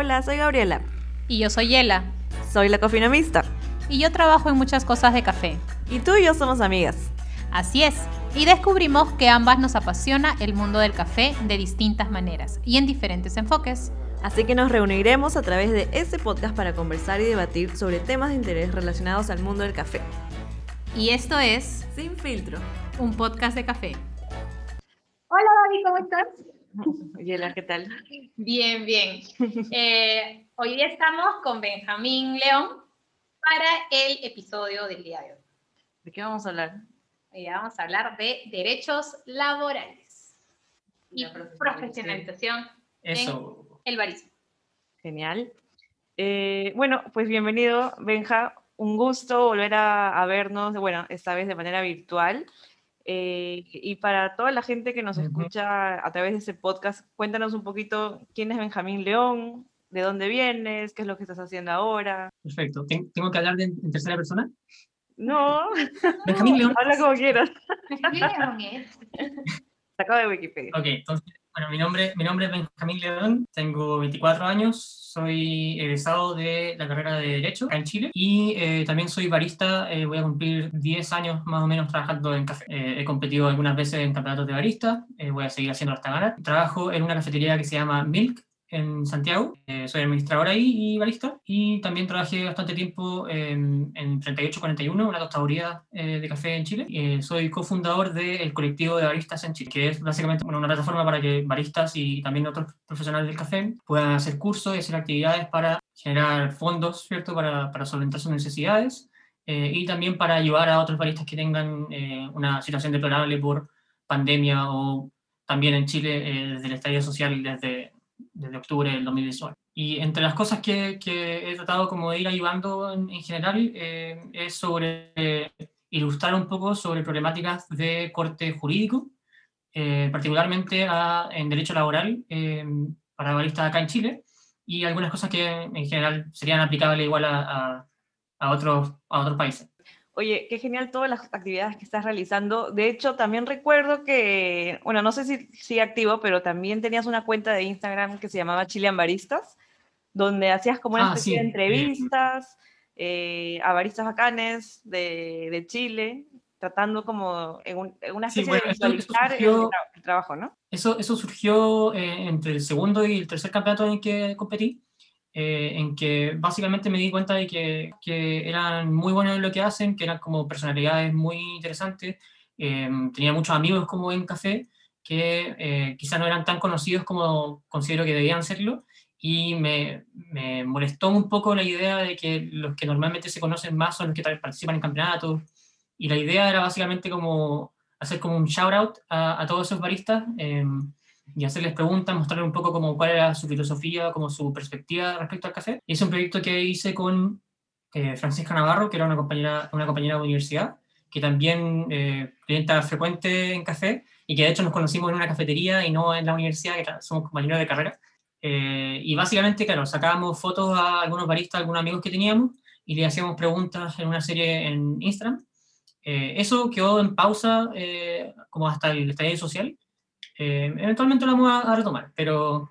Hola, soy Gabriela. Y yo soy Yela. Soy la cofinomista. Y yo trabajo en muchas cosas de café. Y tú y yo somos amigas. Así es. Y descubrimos que ambas nos apasiona el mundo del café de distintas maneras y en diferentes enfoques. Así que nos reuniremos a través de este podcast para conversar y debatir sobre temas de interés relacionados al mundo del café. Y esto es Sin filtro, un podcast de café. Hola David, ¿cómo estás? Yela, ¿qué tal? Bien, bien. Eh, hoy estamos con Benjamín León para el episodio del día de hoy. ¿De qué vamos a hablar? Hoy vamos a hablar de derechos laborales y La profesionalización Eso. en el barismo. Genial. Eh, bueno, pues bienvenido, Benja. Un gusto volver a, a vernos, bueno, esta vez de manera virtual. Eh, y para toda la gente que nos escucha a través de este podcast, cuéntanos un poquito quién es Benjamín León, de dónde vienes, qué es lo que estás haciendo ahora. Perfecto. ¿Ten- ¿Tengo que hablar de- en tercera persona? No, Benjamín León. habla como quieras. Benjamín León es Sacado de Wikipedia. Ok, entonces, bueno, mi nombre, mi nombre es Benjamín León, tengo 24 años, soy egresado de la carrera de Derecho acá en Chile y eh, también soy barista, eh, voy a cumplir 10 años más o menos trabajando en café. Eh, he competido algunas veces en campeonatos de barista, eh, voy a seguir haciendo hasta ganar. Trabajo en una cafetería que se llama Milk en Santiago, eh, soy administrador ahí y barista y también trabajé bastante tiempo en, en 3841, una tostaduría eh, de café en Chile. Eh, soy cofundador del colectivo de baristas en Chile, que es básicamente bueno, una plataforma para que baristas y también otros profesionales del café puedan hacer cursos y hacer actividades para generar fondos, ¿cierto?, para, para solventar sus necesidades eh, y también para ayudar a otros baristas que tengan eh, una situación deplorable por pandemia o también en Chile eh, desde el estallido social desde, desde octubre del 2019. Y entre las cosas que, que he tratado como de ir ayudando en, en general eh, es sobre eh, ilustrar un poco sobre problemáticas de corte jurídico, eh, particularmente a- en derecho laboral eh, para baristas acá en Chile y algunas cosas que en general serían aplicables igual a, a, a otros, a otros países. Oye, qué genial todas las actividades que estás realizando. De hecho, también recuerdo que, bueno, no sé si sigue activo, pero también tenías una cuenta de Instagram que se llamaba Chilean Baristas, donde hacías como una Ah, especie sí, de eh, entrevistas eh, a baristas bacanes de, de Chile, tratando como en, un- en una Sí, especie de bueno, esto visualizar el, surgió- tra- el trabajo, ¿no? Eso, eso surgió eh, entre el segundo y el tercer campeonato en el que competí, eh, en que básicamente me di cuenta de que, que eran muy buenos en lo que hacen, que eran como personalidades muy interesantes. eh, tenía muchos amigos como en café que eh, quizá no eran tan conocidos como considero que debían serlo. Y me, me molestó un poco la idea de que los que normalmente se conocen más son los que participan en campeonatos. Y la idea era básicamente como hacer como un shout out a, a todos esos baristas y hacerles preguntas, mostrarles un poco como cuál era su filosofía, como su perspectiva respecto al café. Y es un proyecto que hice con eh, Francisca Navarro, que era una compañera, una compañera de universidad, que también eh, clienta frecuente en café y que de hecho nos conocimos en una cafetería y no en la universidad, que somos compañeros de carrera. Eh, y básicamente, claro, sacábamos fotos a algunos baristas, algunos amigos que teníamos y le hacíamos preguntas en una serie en Instagram. Eh, eso quedó en pausa eh, como hasta el estallido social. Eh, eventualmente lo vamos a, a retomar, pero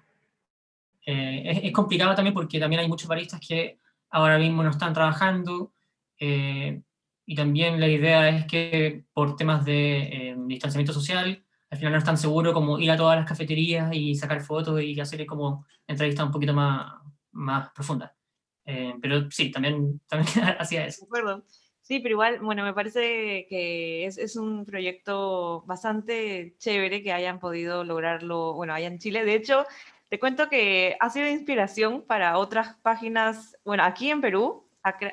eh, es, es complicado también porque también hay muchos baristas que ahora mismo no están trabajando eh, y también la idea es que por temas de eh, distanciamiento social, al final no es tan seguro como ir a todas las cafeterías y sacar fotos y hacer como entrevistas un poquito más, más profundas. Eh, pero sí, también, también hacía eso. Acuerdo. Sí, pero igual, bueno, me parece que es, es un proyecto bastante chévere que hayan podido lograrlo, bueno, allá en Chile. De hecho, te cuento que ha sido inspiración para otras páginas, bueno, aquí en Perú,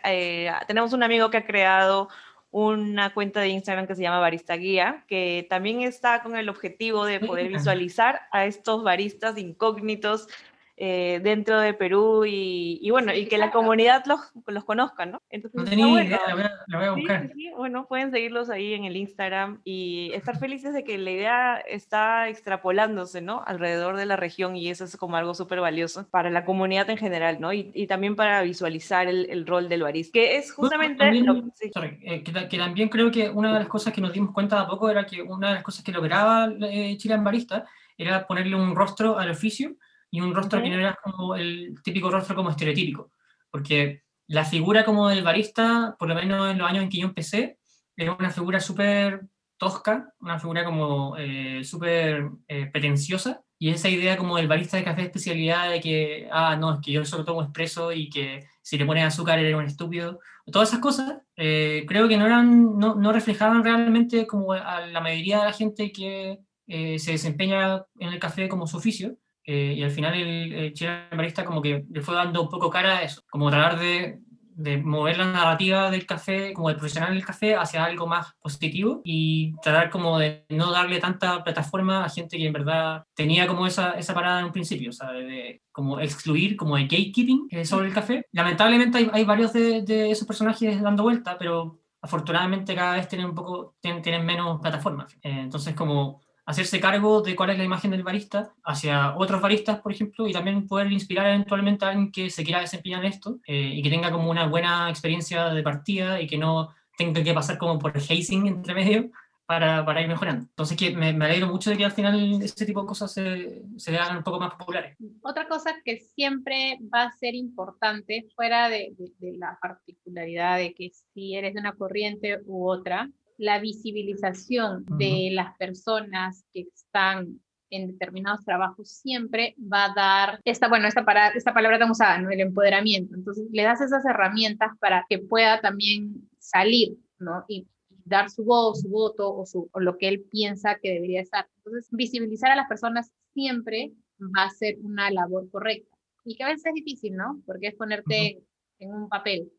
eh, tenemos un amigo que ha creado una cuenta de Instagram que se llama Barista Guía, que también está con el objetivo de poder visualizar a estos baristas incógnitos eh, dentro de Perú y, y bueno, y que la comunidad los, los conozca, ¿no? Entonces, No tenía bueno. idea, la voy a, la voy a buscar. sí, sí. Bueno, pueden seguirlos ahí en el Instagram y estar felices de que la idea está extrapolándose, ¿no? Alrededor de la región y eso es como algo súper valioso para la comunidad en general, ¿no? Y, y también para visualizar el, el rol del barista, que es justamente... también- lo- sí. sorry, eh, que, que también creo que una de las cosas que nos dimos cuenta a poco era que una de las cosas que lograba eh, Chile en Barista era ponerle un rostro al oficio y un rostro que no era como el típico rostro como estereotípico, porque la figura como del barista, por lo menos en los años en que yo empecé, era una figura súper tosca, una figura como eh, súper eh, pretenciosa, y esa idea como del barista de café de especialidad de que, ah, no, es que yo solo tomo expreso y que si le pones azúcar eres un estúpido, todas esas cosas, eh, creo que no, eran, no, no, reflejaban realmente como a la mayoría de la gente que se desempeña en el café como su oficio, y al final el, el Chile como que le fue dando un poco cara a eso, como tratar de de mover la narrativa del café, como del profesional del café, hacia algo más positivo y tratar como de no darle tanta plataforma a gente que en verdad tenía como esa, esa parada en un principio, o sea, de, como excluir, como de gatekeeping eh, sobre el café. Lamentablemente hay, hay varios de, de, esos personajes dando vuelta, pero afortunadamente cada vez tienen un poco, tienen, tienen menos plataformas. Eh, entonces como hacerse cargo de cuál es la imagen del barista hacia otros baristas, por ejemplo, y también poder inspirar eventualmente a alguien que se quiera desempeñar en esto eh, y que tenga como una buena experiencia de partida y que no tenga que pasar como por hazing entre medio para, para ir mejorando. Entonces que me, me, alegro mucho de que al final este tipo de cosas se, se hagan un poco más populares. Otra cosa que siempre va a ser importante, fuera de, de, de la particularidad de que si eres de una corriente u otra, la visibilización de las personas que están en determinados trabajos siempre va a dar esta, bueno, esta, para, esta palabra tan usada, ¿no? El empoderamiento. Entonces, le das esas herramientas para que pueda también salir, ¿no? Y, dar su voz, su voto o, su, o lo que él piensa que debería estar. Entonces, visibilizar a las personas siempre va a ser una labor correcta. Y que a veces es difícil, ¿no? Porque es ponerte en un papel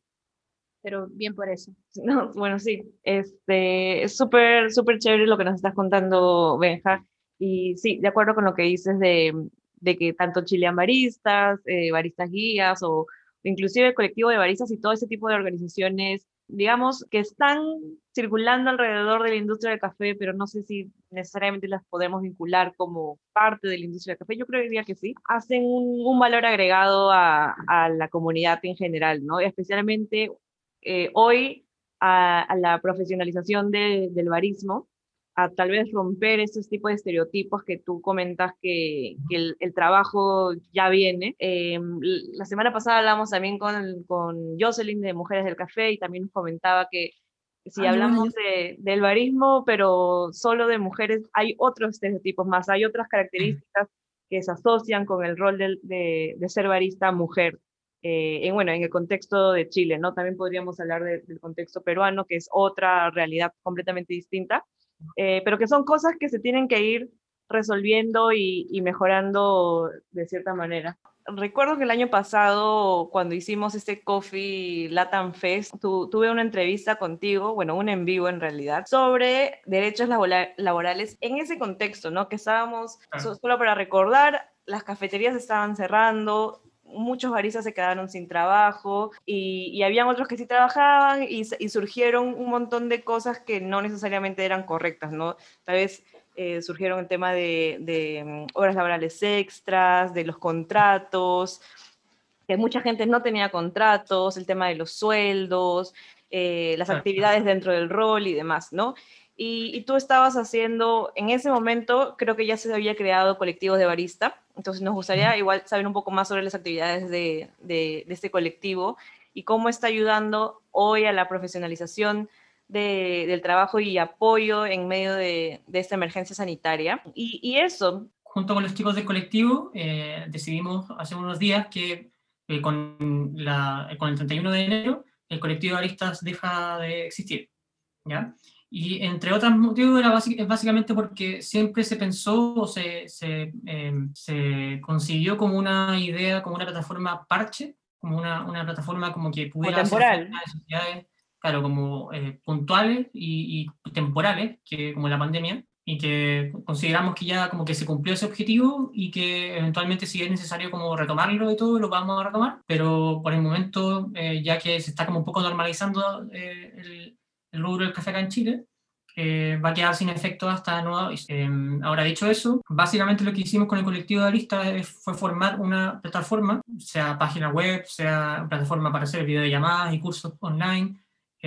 pero bien por eso. No, bueno, sí, este, es súper, súper chévere lo que nos estás contando, Benja, y sí, de acuerdo con lo que dices de, de que tanto chilean baristas, eh, baristas guías o inclusive el colectivo de baristas y todo ese tipo de organizaciones, digamos, que están circulando alrededor de la industria del café, pero no sé si necesariamente las podemos vincular como parte de la industria del café, yo creería que sí, hacen un, un valor agregado a, a, la comunidad en general, ¿no? Especialmente eh, hoy a, la profesionalización del barismo, a tal vez romper estos tipos de estereotipos que tú comentas que, el, trabajo ya viene. Eh, la semana pasada hablamos también con, con Jocelyn de Mujeres del Café y también nos comentaba que si ah, hablamos de, del barismo, pero solo de mujeres, hay otros estereotipos más, hay otras características que se asocian con el rol de, de, de ser barista mujer. Eh, en, bueno, en el contexto de Chile, ¿no? También podríamos hablar del contexto peruano, que es otra realidad completamente distinta, eh, pero que son cosas que se tienen que ir resolviendo y, y, mejorando de cierta manera. Recuerdo que el año pasado, cuando hicimos este Coffee Latam Fest, tu, tuve una entrevista contigo, bueno, un en vivo en realidad, sobre derechos laborales en ese contexto, ¿no? Que estábamos, solo para recordar, las cafeterías estaban cerrando, muchos baristas se quedaron sin trabajo y, y habían otros que sí trabajaban y, y, surgieron un montón de cosas que no necesariamente eran correctas, ¿no? Tal vez eh, surgieron el tema de, de, mm, horas laborales extras, de los contratos, que mucha gente no tenía contratos, el tema de los sueldos, eh, las actividades dentro del rol y demás, ¿no? Y, y, tú estabas haciendo, en ese momento creo que ya se había creado colectivos de barista, entonces nos gustaría igual saber un poco más sobre las actividades de, de, de este colectivo y cómo está ayudando hoy a la profesionalización de, del trabajo y apoyo en medio de, de esta emergencia sanitaria. Y, y, eso. Junto con los chicos del colectivo eh, decidimos hace unos días que eh, con, la, con el 31 de enero el colectivo de baristas deja de existir. ¿ya? Y entre otros motivos era básicamente porque siempre se pensó o se, se, eh, se, consiguió como una idea, como una plataforma parche, como una, una plataforma como que pudiera hacer necesidades, claro, como eh, puntuales y, y, temporales, que, como la pandemia, y que consideramos que ya como que se cumplió ese objetivo y que eventualmente si es necesario como retomarlo y todo, lo vamos a retomar, pero por el momento, eh, ya que se está como un poco normalizando eh, el el rubro del café acá en Chile, eh, va a quedar sin efecto hasta nuevo. Eh, ahora, dicho eso, básicamente lo que hicimos con el colectivo de aristas fue formar una plataforma, sea página web, sea plataforma para hacer videollamadas y cursos online,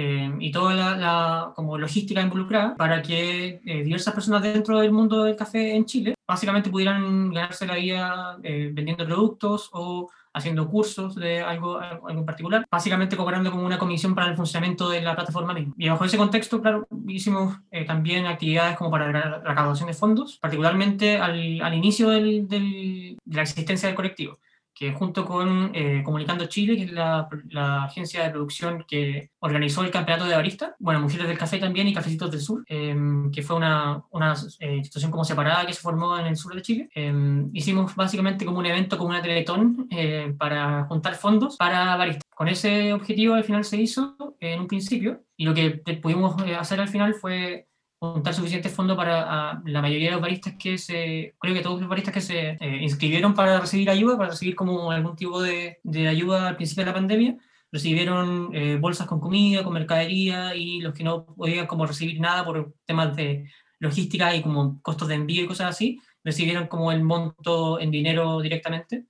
eh, y toda la, como logística involucrada para que eh, diversas personas dentro del mundo del café en Chile básicamente pudieran ganarse la vida eh, vendiendo productos o haciendo cursos de algo, algo en particular, básicamente cobrando como una comisión para el funcionamiento de la plataforma misma. Y bajo ese contexto, claro, hicimos también actividades como para la recaudación de fondos, particularmente al, al inicio del, de la existencia del colectivo que junto con eh, Comunicando Chile, que es la, la, agencia de producción que organizó el campeonato de barista, bueno, Mujeres del Café también y Cafecitos del Sur, em, que fue una, una eh, institución como separada que se formó en el sur de Chile, em, hicimos básicamente como un evento, como una teletón, eh, para juntar fondos para baristas. Con ese objetivo al final se hizo en un principio y lo que pudimos hacer al final fue juntar suficientes fondos para la mayoría de los baristas que se, creo que todos los baristas que se eh, inscribieron para recibir ayuda, para recibir como algún tipo de, de ayuda al principio de la pandemia, recibieron eh, bolsas con comida, con mercadería y los que no podían como recibir nada por temas de logística y como costos de envío y cosas así, recibieron como el monto en dinero directamente.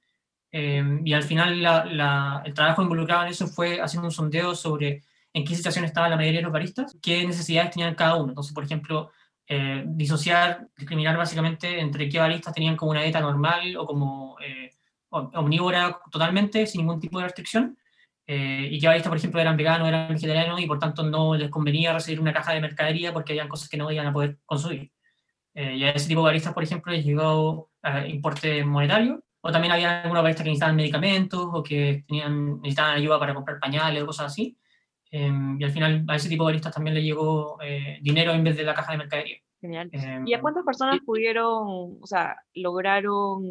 Eh, y al final la, la, el trabajo involucrado en eso fue haciendo un sondeo sobre en qué situación estaba la mayoría de los baristas, qué necesidades tenían cada uno. Entonces, por ejemplo, eh, disociar, discriminar básicamente entre qué baristas tenían como una dieta normal o como eh, omnívora totalmente, sin ningún tipo de restricción, eh, y qué baristas, por ejemplo, eran veganos, eran vegetarianos y por tanto no les convenía recibir una caja de mercadería porque habían cosas que no iban a poder consumir. y a ese tipo de baristas, por ejemplo, les llegó importe monetario, o también había algunos baristas que necesitaban medicamentos o que tenían, necesitaban ayuda para comprar pañales o cosas así. Em, y al final a ese tipo de baristas también le llegó eh, dinero en vez de la caja de mercadería. Genial. ¿Y a em, cuántas personas pudieron, o sea, lograron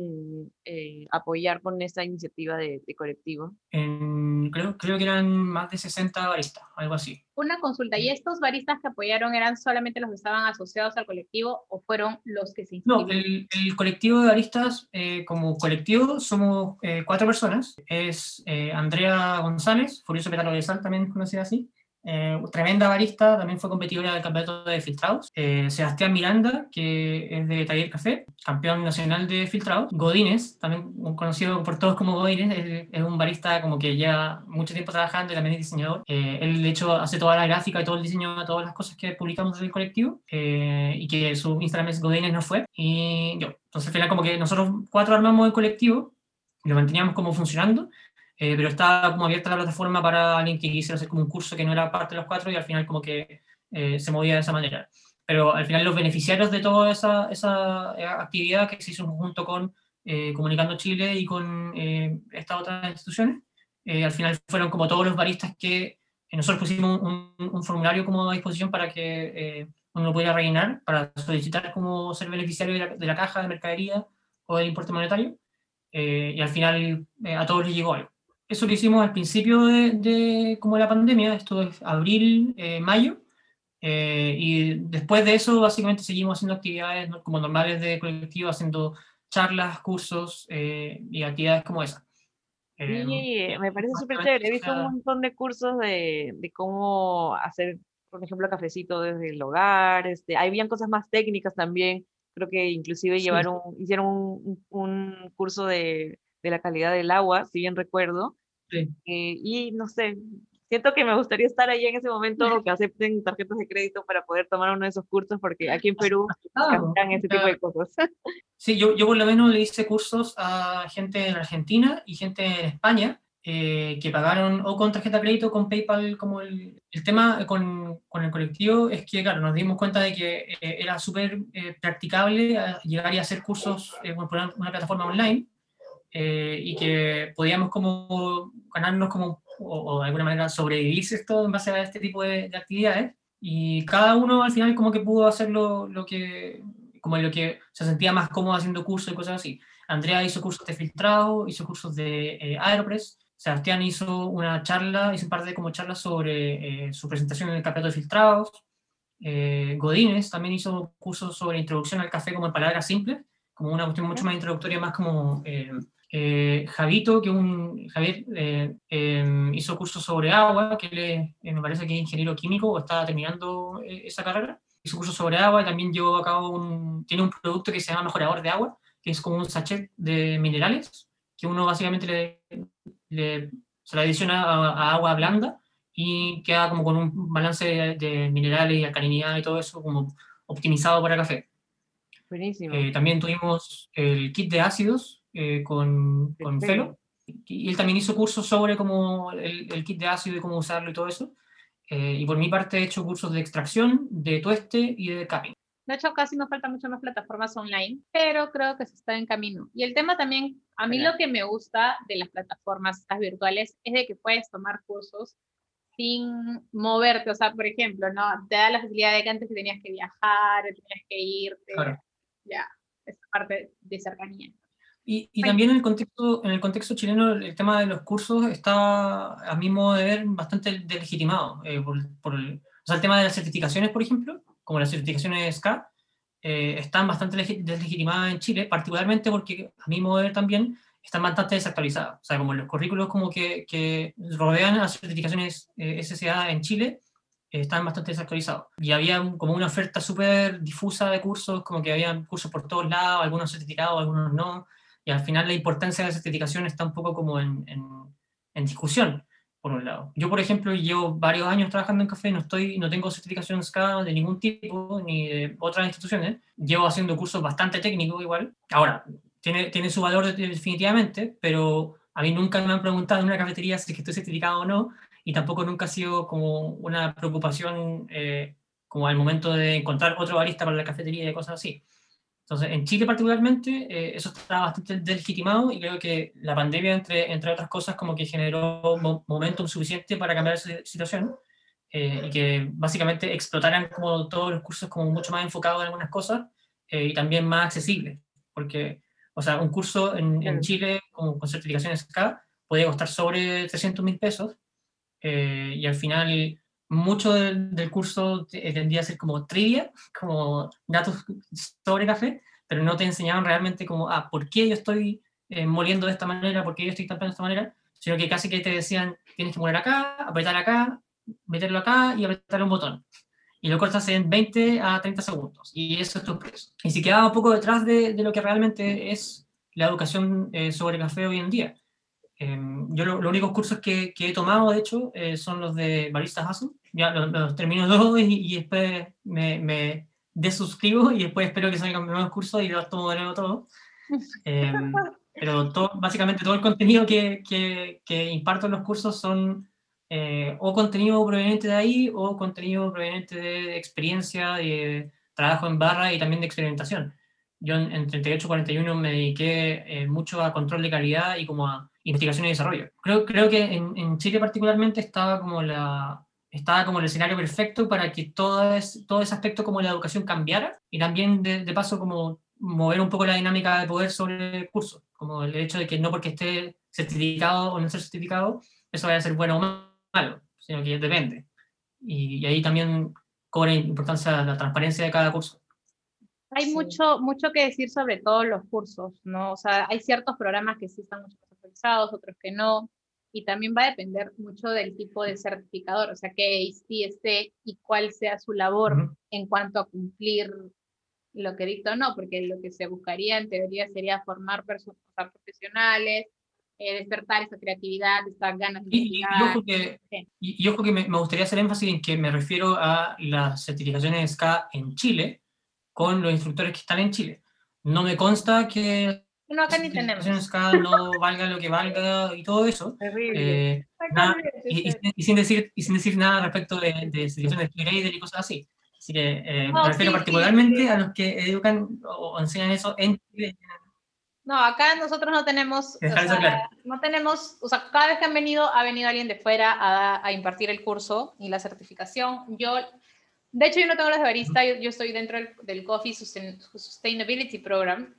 eh, apoyar con esta iniciativa de, colectivo? creo, creo que eran más de 60 baristas, algo así. Una consulta, ¿y estos baristas que apoyaron eran solamente los que estaban asociados al colectivo o fueron los que se inscribieron? No, el, el colectivo de baristas, eh, como colectivo, somos eh, cuatro personas. Es Andrea González, Furioso Petalo de Sal, también conocida así. Eh, tremenda barista, también fue competidora del campeonato de filtrados. Eh, Sebastián Miranda, que es de Taller Café, campeón nacional de filtrados. Godínez, también conocido por todos como Godínez, es, un barista como que lleva mucho tiempo trabajando y también es diseñador. Eh, él, de hecho, hace toda la gráfica y todo el diseño de todas las cosas que publicamos en el colectivo y que su Instagram es Godínez no fue. Y yo, entonces al final como que nosotros cuatro armamos el colectivo lo manteníamos como funcionando eh, pero estaba como abierta la plataforma para alguien que quisiera hacer como un curso que no era parte de los cuatro y al final como que eh, se movía de esa manera. Pero al final los beneficiarios de toda esa, esa eh, actividad que se hizo junto con Comunicando Chile y con estas otras instituciones, al final fueron como todos los baristas que nosotros pusimos un, un, formulario como a disposición para que uno lo pudiera rellenar para solicitar como ser beneficiario de la, de la caja de mercadería o del importe monetario. y al final a todos les llegó algo eso lo hicimos al principio de, como la pandemia, esto es abril, eh, mayo, eh, y después de eso básicamente seguimos haciendo actividades como normales de colectivo, haciendo charlas, cursos eh, y actividades como esa. Sí, me parece súper chévere. He visto un montón de cursos de, de, cómo hacer, por ejemplo, cafecito desde el hogar. Este, habían cosas más técnicas también. Creo que inclusive llevaron, hicieron un, un curso de de la calidad del agua, si bien recuerdo. Eh, y no sé, siento que me gustaría estar ahí en ese momento o que acepten tarjetas de crédito para poder tomar uno de esos cursos, porque aquí en Perú hacen ese tipo de cosas. Sí, yo, yo por lo menos le hice cursos a gente en Argentina y gente en España. Eh, que pagaron o con tarjeta de crédito con PayPal como el, el tema con, con, el colectivo es que, claro, nos dimos cuenta de que eh, era súper practicable llegar y hacer cursos por una plataforma online eh, y que podíamos como ganarnos como, o, de alguna manera sobrevivir esto en base a este tipo de, actividades. Y cada uno al final como que pudo hacer lo, lo, que, como lo que se sentía más cómodo haciendo cursos y cosas así. Andrea hizo cursos de filtrado, hizo cursos de eh, Aeropress, Sebastián hizo una charla, hizo un par de como charlas sobre eh, su presentación en el campeonato de filtrados. Godínez también hizo cursos sobre introducción al café como en palabras simples, como una cuestión mucho más introductoria, más como eh, Javito, que un, Javier eh, em, hizo curso sobre agua, que él eh, me parece que es ingeniero químico o está terminando esa carrera. Hizo curso sobre agua y también llevó a cabo un, tiene un producto que se llama mejorador de agua, que es como un sachet de minerales, que uno básicamente le, se le adiciona a, agua blanda y queda como con un balance de, minerales y alcalinidad y todo eso como optimizado para café. Buenísimo. Eh, también tuvimos el kit de ácidos eh, con, con Felo. Y él también hizo cursos sobre cómo el, el, kit de ácido y cómo usarlo y todo eso. Eh, y por mi parte he hecho cursos de extracción, de tueste y de capping. De hecho, casi nos faltan muchas más plataformas online, pero creo que se está en camino. Y el tema también, a mí lo que me gusta de las plataformas estas virtuales es de que puedes tomar cursos sin moverte. O sea, por ejemplo, ¿no? Te da la facilidad de que antes tenías que viajar, tenías que irte. Ya, esa parte de cercanía. Y, y también en el, contexto, en el contexto chileno el tema de los cursos está, a mi modo de ver, bastante delegitimado. Eh, por, por el, o sea, el tema de las certificaciones, por ejemplo, como las certificaciones SCA, eh, están bastante deslegitimadas en Chile, particularmente porque, a mi modo de ver también, están bastante desactualizadas. O sea, como los currículos como que, que rodean a las certificaciones eh, SCA en Chile, eh, están bastante desactualizados. Y había como una oferta súper difusa de cursos, como que había cursos por todos lados, algunos certificados, algunos no, y al final la importancia de la certificación está un poco como en, en, en discusión por un lado. Yo, por ejemplo, llevo varios años trabajando en café, no, estoy, no tengo certificación SCA de ningún tipo, ni de otras instituciones. Llevo haciendo cursos bastante técnicos igual. Ahora, tiene, tiene su valor definitivamente, pero a mí nunca me han preguntado en una cafetería si es que estoy certificado o no, y tampoco nunca ha sido como una preocupación eh, como al momento de encontrar otro barista para la cafetería y cosas así. Entonces, en Chile particularmente, eh, eso está bastante deslegitimado y creo que la pandemia, entre, entre otras cosas, como que generó mo momentum suficiente para cambiar esa situación eh, y que básicamente explotaran como todos los cursos como mucho más enfocados en algunas cosas eh, y también más accesibles. Porque, o sea, un curso en, en Chile como con certificaciones acá puede costar sobre 300 mil pesos y al final mucho del, del, curso tendría a ser como trivia, como datos sobre café, pero no te enseñaban realmente como, ah, ¿por qué yo estoy eh, moliendo de esta manera? ¿Por qué yo estoy tampando de esta manera? Sino que casi que te decían, tienes que moler acá, apretar acá, meterlo acá y apretar un botón. Y lo cortas en 20 a 30 segundos. Y eso es tu precio. Y si quedaba un poco detrás de, de, lo que realmente es la educación eh, sobre café hoy en día. Eh, yo lo, los únicos cursos que, que, he tomado, de hecho, eh, son los de Barista Hustle. Ya los, los termino todos y, y, después me, me, desuscribo y después espero que salgan nuevos cursos y los tomo de nuevo todo. Eh, pero todo, básicamente todo el contenido que, que, que, imparto en los cursos son eh, o contenido proveniente de ahí o contenido proveniente de experiencia, de trabajo en barra y también de experimentación. Yo en, en 38-41 me dediqué eh, mucho a control de calidad y como a investigación y desarrollo. Creo, creo que en, en Chile particularmente estaba como, la, estaba como el escenario perfecto para que todo, es, todo ese aspecto como la educación cambiara y también de, de, paso como mover un poco la dinámica de poder sobre el curso, como el hecho de que no porque esté certificado o no ser certificado, eso vaya a ser bueno o malo, sino que depende. Y, y ahí también cobra importancia la transparencia de cada curso. Hay sí. mucho, mucho que decir sobre todos los cursos, ¿no? O sea, hay ciertos programas que sí están mucho otros que no. Y también va a depender mucho del tipo de certificador, o sea, qué sí esté y cuál sea su labor uh -huh. en cuanto a cumplir lo que dicta o no, porque lo que se buscaría en teoría sería formar personas profesionales, eh, despertar esa creatividad, estas ganas de y, y, ojo que, sí. y, que me, me, gustaría hacer énfasis en que me refiero a las certificaciones SCA en Chile con los instructores que están en Chile. No me consta que no, acá ni tenemos. no valga lo que valga y todo eso. Eh, nada, y, y, y, sin decir, y sin decir nada respecto de, de situaciones de grader y cosas así. Así que eh, no, me refiero sí, particularmente sí, a los que educan o enseñan eso en Chile. No, acá nosotros no tenemos, o sea, claro. no tenemos, o sea, cada vez que han venido, ha venido alguien de fuera a, a, impartir el curso y la certificación. Yo, de hecho, yo no tengo las de barista, yo, yo estoy dentro del, del Coffee Sustainability Program,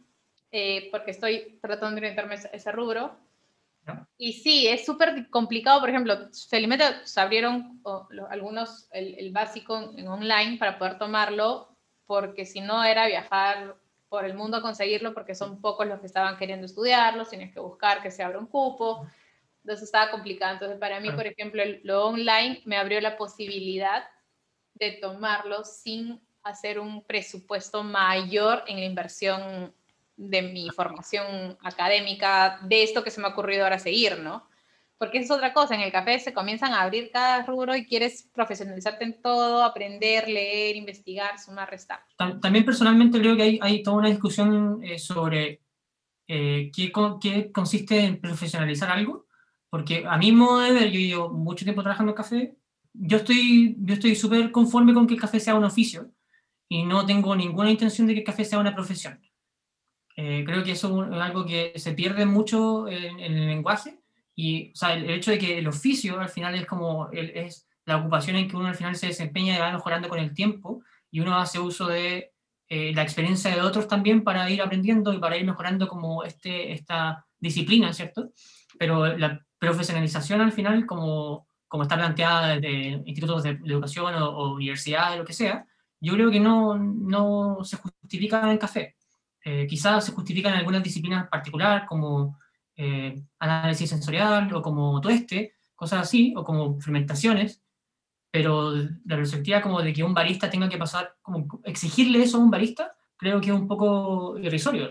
eh, porque estoy tratando de orientarme a ese rubro. ¿No? Y sí, es súper complicado. Por ejemplo, felizmente se abrieron algunos, el, el, básico en online para poder tomarlo, porque si no era viajar por el mundo a conseguirlo, porque son pocos los que estaban queriendo estudiarlo, tienes que buscar que se abra un cupo. Entonces estaba complicado. Entonces, para mí, por ejemplo, lo online me abrió la posibilidad de tomarlo sin hacer un presupuesto mayor en la inversión de mi formación académica, de esto que se me ha ocurrido ahora seguir, ¿no? porque es otra cosa, en el café se comienzan a abrir cada rubro y quieres profesionalizarte en todo, aprender, leer, investigar, sumar, restar. También personalmente creo que hay, hay toda una discusión eh, sobre eh, qué, qué, consiste en profesionalizar algo, porque a mí modo de ver, yo llevo mucho tiempo trabajando en café, yo estoy yo estoy súper conforme con que el café sea un oficio y no tengo ninguna intención de que el café sea una profesión. Eh, creo que eso es algo que se pierde mucho en, en el lenguaje y o sea, el, hecho de que el oficio al final es como el, es la ocupación en que uno al final se desempeña y va mejorando con el tiempo y uno hace uso de eh, la experiencia de otros también para ir aprendiendo y para ir mejorando como este, esta disciplina, ¿cierto? Pero la profesionalización al final, como, como está planteada desde institutos de, educación o, universidades, lo que sea, yo creo que no, no se justifica en el café. Eh, quizás se justifica en algunas disciplinas particulares, como eh, análisis sensorial o como tueste, cosas así, o como fermentaciones, pero la perspectiva como de que un barista tenga que pasar, como exigirle eso a un barista, creo que es un poco irrisorio.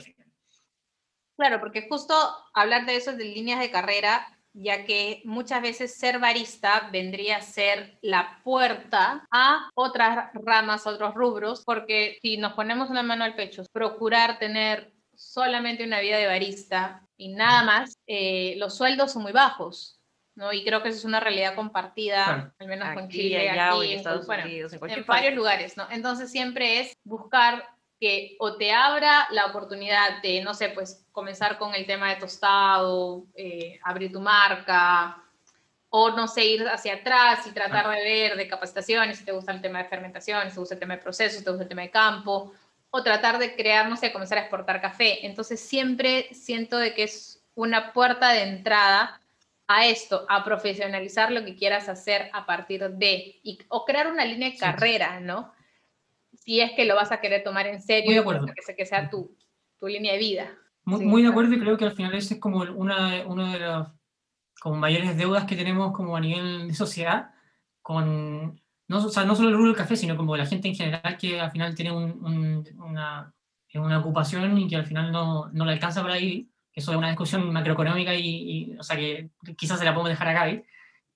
Claro, porque justo hablar de eso de líneas de carrera, ya que muchas veces ser barista vendría a ser la puerta a otras ramas, otros rubros, porque si nos ponemos una mano al pecho, procurar tener solamente una vida de barista y nada más, eh, los sueldos son muy bajos, ¿no? Y creo que eso es una realidad compartida, al menos con Chile, aquí, en, Estados Unidos, en, varios lugares, ¿no? Entonces siempre es buscar que o te abra la oportunidad de, no sé, pues comenzar con el tema de tostado, eh, abrir tu marca, o no sé, ir hacia atrás y tratar de ver de capacitaciones, si te gusta el tema de fermentación, si te gusta el tema de procesos, si te gusta el tema de campo, o tratar de crear, no sé, comenzar a exportar café. Entonces siempre siento de que es una puerta de entrada a esto, a profesionalizar lo que quieras hacer a partir de, y, o crear una línea de carrera, ¿no? Si es que lo vas a querer tomar en serio, de acuerdo. que, que sea tu, tu línea de vida. Muy, de acuerdo y creo que al final ese es como una, una de las como mayores deudas que tenemos como a nivel de sociedad con no, o sea, no solo el rubro del café, sino como la gente en general que al final tiene una, una, ocupación y que al final no, no le alcanza para ir, eso es una discusión macroeconómica y, o sea, que quizás se la podemos dejar acá.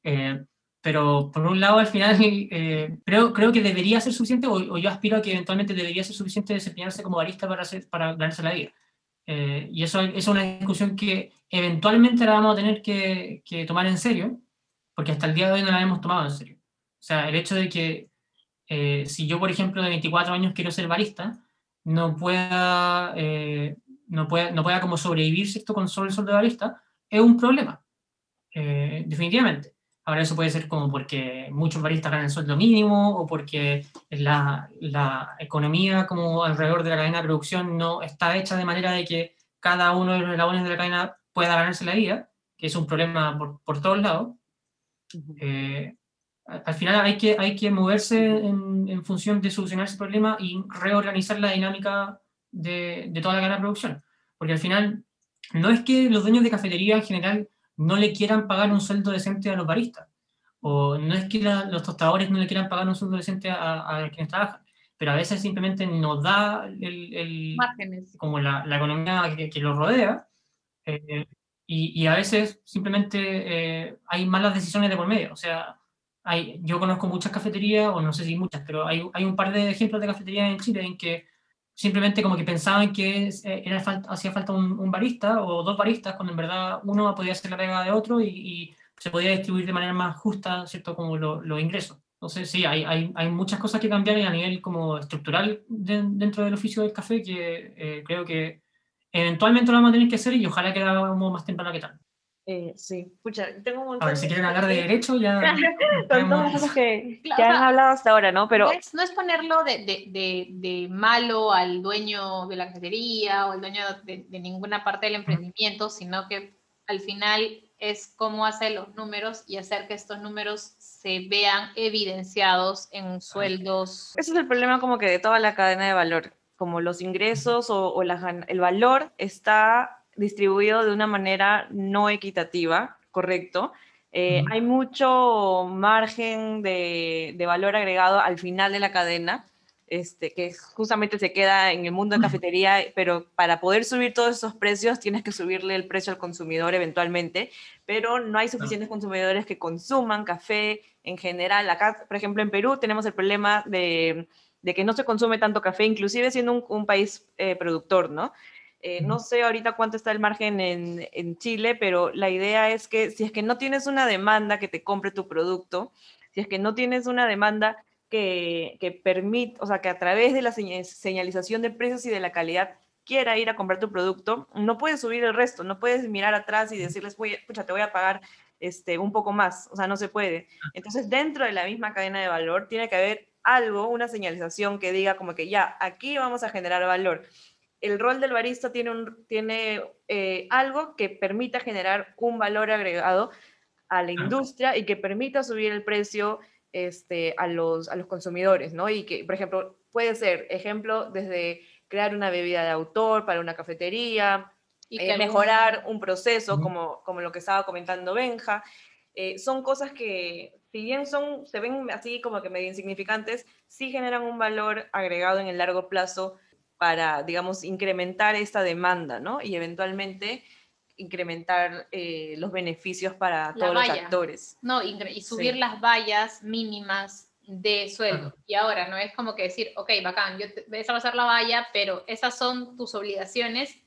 Eh, pero por un lado, al final, eh, creo, creo que debería ser suficiente, o, yo aspiro a que eventualmente debería ser suficiente desempeñarse como barista para, hacer, para ganarse la vida. Eh, y eso, es una discusión que eventualmente la vamos a tener que, que tomar en serio, porque hasta el día de hoy no la hemos tomado en serio. O sea, el hecho de que eh, si yo, por ejemplo, de 24 años quiero ser barista, no pueda, eh, no pueda, no pueda como sobrevivir esto con solo el sueldo de barista, es un problema, eh, definitivamente. Ahora eso puede ser como porque muchos baristas ganan el sueldo mínimo o porque la, la, economía como alrededor de la cadena de producción no está hecha de manera de que cada uno de los eslabones de la cadena pueda ganarse la vida, que es un problema por, por todos lados al final hay que, hay que moverse en, en, función de solucionar ese problema y reorganizar la dinámica de, de, toda la cadena de producción. Porque al final no es que los dueños de cafetería en general no le quieran pagar un sueldo decente a los baristas, o no es que los tostadores no le quieran pagar un sueldo decente a, a quienes trabajan, pero a veces simplemente nos da el, el como la, la, economía que, que los rodea, eh, y, y, a veces simplemente eh, hay malas decisiones de por medio. O sea, yo conozco muchas cafeterías, o no sé si muchas, pero hay, hay un par de ejemplos de cafeterías en Chile en que simplemente como que pensaban que eh, era hacía falta un, barista o dos baristas, cuando en verdad uno podía hacer la pega de otro y, se podía distribuir de manera más justa, ¿cierto? Como los ingresos. Entonces, sí, hay, hay, muchas cosas que cambiar a nivel como estructural dentro del oficio del café que eh, creo que eventualmente lo vamos a tener que hacer y ojalá que hagamos más temprano que tal. Eh, sí, escucha, tengo un montón A ver, si quieren hablar de derecho, ya. Son todas cosas que, que han hablado hasta ahora, ¿no? Pero. No es, no es ponerlo de, de, de, malo al dueño de la cafetería o al dueño de, ninguna parte del emprendimiento, sino que al final es cómo hacer los números y hacer que estos números se vean evidenciados en sueldos. Ese es el problema, como que de toda la cadena de valor. Como los ingresos o, o la, el valor está distribuido de una manera no equitativa, correcto. Eh, hay mucho margen de, valor agregado al final de la cadena, este, que justamente se queda en el mundo de cafetería, pero para poder subir todos esos precios tienes que subirle el precio al consumidor eventualmente, pero no hay suficientes consumidores que consuman café en general. Acá, por ejemplo, en Perú tenemos el problema de, que no se consume tanto café, inclusive siendo un, país eh, productor, ¿no? Eh, no sé ahorita cuánto está el margen en, en, Chile, pero la idea es que si es que no tienes una demanda que te compre tu producto, si es que no tienes una demanda que, que permite, o sea, que a través de la señalización de precios y de la calidad quiera ir a comprar tu producto, no puedes subir el resto, no puedes mirar atrás y decirles, pucha, te voy a pagar este, un poco más, o sea, no se puede. Entonces, dentro de la misma cadena de valor, tiene que haber algo, una señalización que diga como que ya, aquí vamos a generar valor. El rol del barista tiene, un, tiene eh, algo que permita generar un valor agregado a la industria y que permita subir el precio este, a, los, a los consumidores, ¿no? Y que, por ejemplo, puede ser, ejemplo, desde crear una bebida de autor para una cafetería, y eh, mejorar un proceso, como, como lo que estaba comentando Benja. Eh, son cosas que, si bien son, se ven así como que medio insignificantes, sí generan un valor agregado en el largo plazo para, digamos, incrementar esta demanda, ¿no? Y eventualmente incrementar eh, los beneficios para todos los actores. No, y subir las vallas mínimas de sueldo. Y ahora no es como que decir, ok, bacán, yo te, esa va a ser la valla, pero esas son tus obligaciones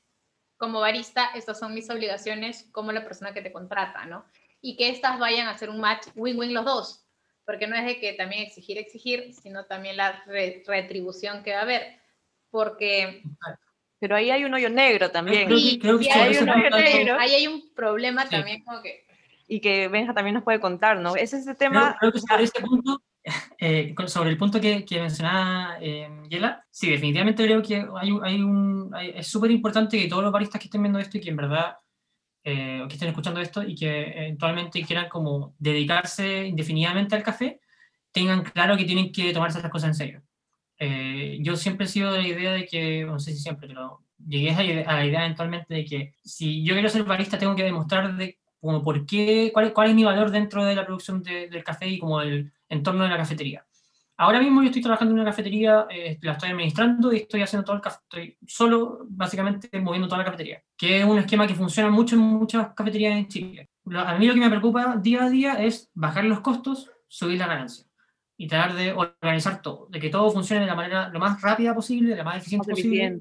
como barista, estas son mis obligaciones como la persona que te contrata, ¿no? Y que estas vayan a ser un match win-win los dos, porque no es de que también exigir, exigir, sino también la retribución que va a haber, porque pero ahí hay un hoyo negro también. Sí, hay un hoyo negro. Ahí hay un problema también como que... Y que Benja también nos puede contar, ¿no? Es ese tema... Creo, que sobre ese punto, eh, sobre el punto que, que mencionaba eh, Yela, sí, definitivamente creo que hay, hay un, es súper importante que todos los baristas que estén viendo esto y que en verdad, eh, que estén escuchando esto y que eventualmente quieran como dedicarse indefinidamente al café, tengan claro que tienen que tomarse las cosas en serio. Eh, yo siempre he sido de la idea de que, no sé si siempre, pero llegué a la idea eventualmente de que si yo quiero ser barista tengo que demostrar de, como por qué, cuál, cuál es mi valor dentro de la producción del café y como el entorno de la cafetería. Ahora mismo yo estoy trabajando en una cafetería, eh, la estoy administrando y estoy haciendo todo el café, estoy solo básicamente moviendo toda la cafetería, que es un esquema que funciona mucho en muchas cafeterías en Chile. A mí lo que me preocupa día a día es bajar los costos, subir la ganancia y tratar de organizar todo, de que todo funcione de la manera lo más rápida posible, de la más eficiente posible.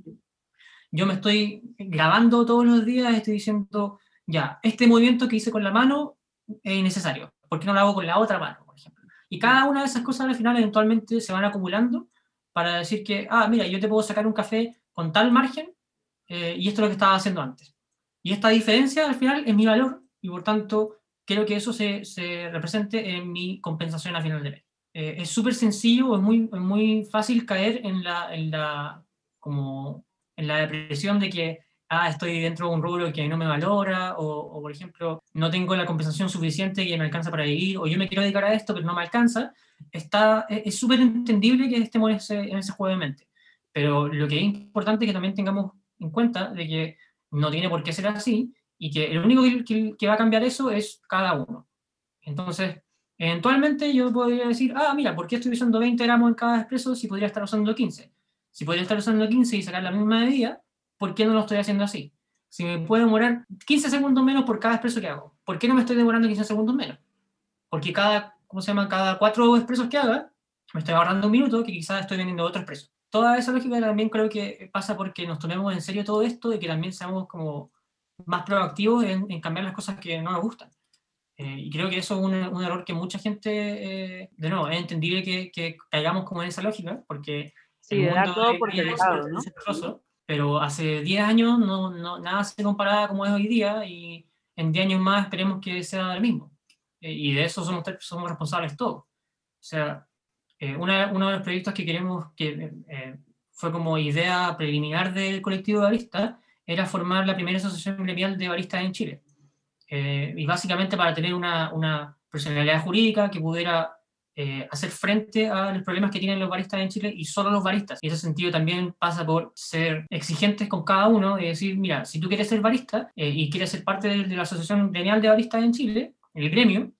Yo me estoy grabando todos los días, estoy diciendo, ya, este movimiento que hice con la mano es innecesario, ¿por qué no lo hago con la otra mano, por ejemplo? Y cada una de esas cosas al final eventualmente se van acumulando para decir que, ah, mira, yo te puedo sacar un café con tal margen eh, y esto es lo que estaba haciendo antes. Y esta diferencia al final es mi valor y por tanto quiero que eso se, se represente en mi compensación al final de mes. Eh, es súper sencillo, es muy, muy fácil caer en la, en, la, como en la depresión de que ah, estoy dentro de un rubro que no me valora, o, por ejemplo, no tengo la compensación suficiente que me alcanza para vivir, o yo me quiero dedicar a esto, pero no me alcanza, está, es súper entendible que estemos en ese, en ese juego de mente. Pero lo que es importante es que también tengamos en cuenta de que no tiene por qué ser así, y que el único que, que va a cambiar eso es cada uno. Entonces, Eventualmente yo podría decir, ah, mira, ¿por qué estoy usando 20 gramos en cada expreso si podría estar usando 15? Si podría estar usando 15 y sacar la misma medida, ¿por qué no lo estoy haciendo así? Si me puede demorar 15 segundos menos por cada expreso que hago, ¿por qué no me estoy demorando 15 segundos menos? Porque cada, ¿cómo se llama? Cada cuatro expresos que haga, me estoy ahorrando un minuto que quizás estoy vendiendo otro expreso. Toda esa lógica también creo que pasa porque nos tomemos en serio todo esto y que también seamos como más proactivos en cambiar las cosas que no nos gustan. Eh, y creo que eso es un, un error que mucha gente, eh, de nuevo, es entendible que, que, caigamos como en esa lógica, porque sí, el mundo todo por lado, ¿no? pero hace 10 años no, no, nada se comparaba como es hoy día y en 10 años más esperemos que sea el mismo. Eh, y de eso somos, somos responsables todos. O sea, una, uno de los proyectos que queremos, que fue como idea preliminar del colectivo de baristas, era formar la primera asociación gremial de baristas en Chile. Eh, y básicamente para tener una, una personalidad jurídica que pudiera eh, hacer frente a los problemas que tienen los baristas en Chile y solo los baristas. Y ese sentido también pasa por ser exigentes con cada uno y decir, mira, si tú quieres ser barista eh, y quieres ser parte de, la Asociación Gremial de Baristas en Chile, el gremio,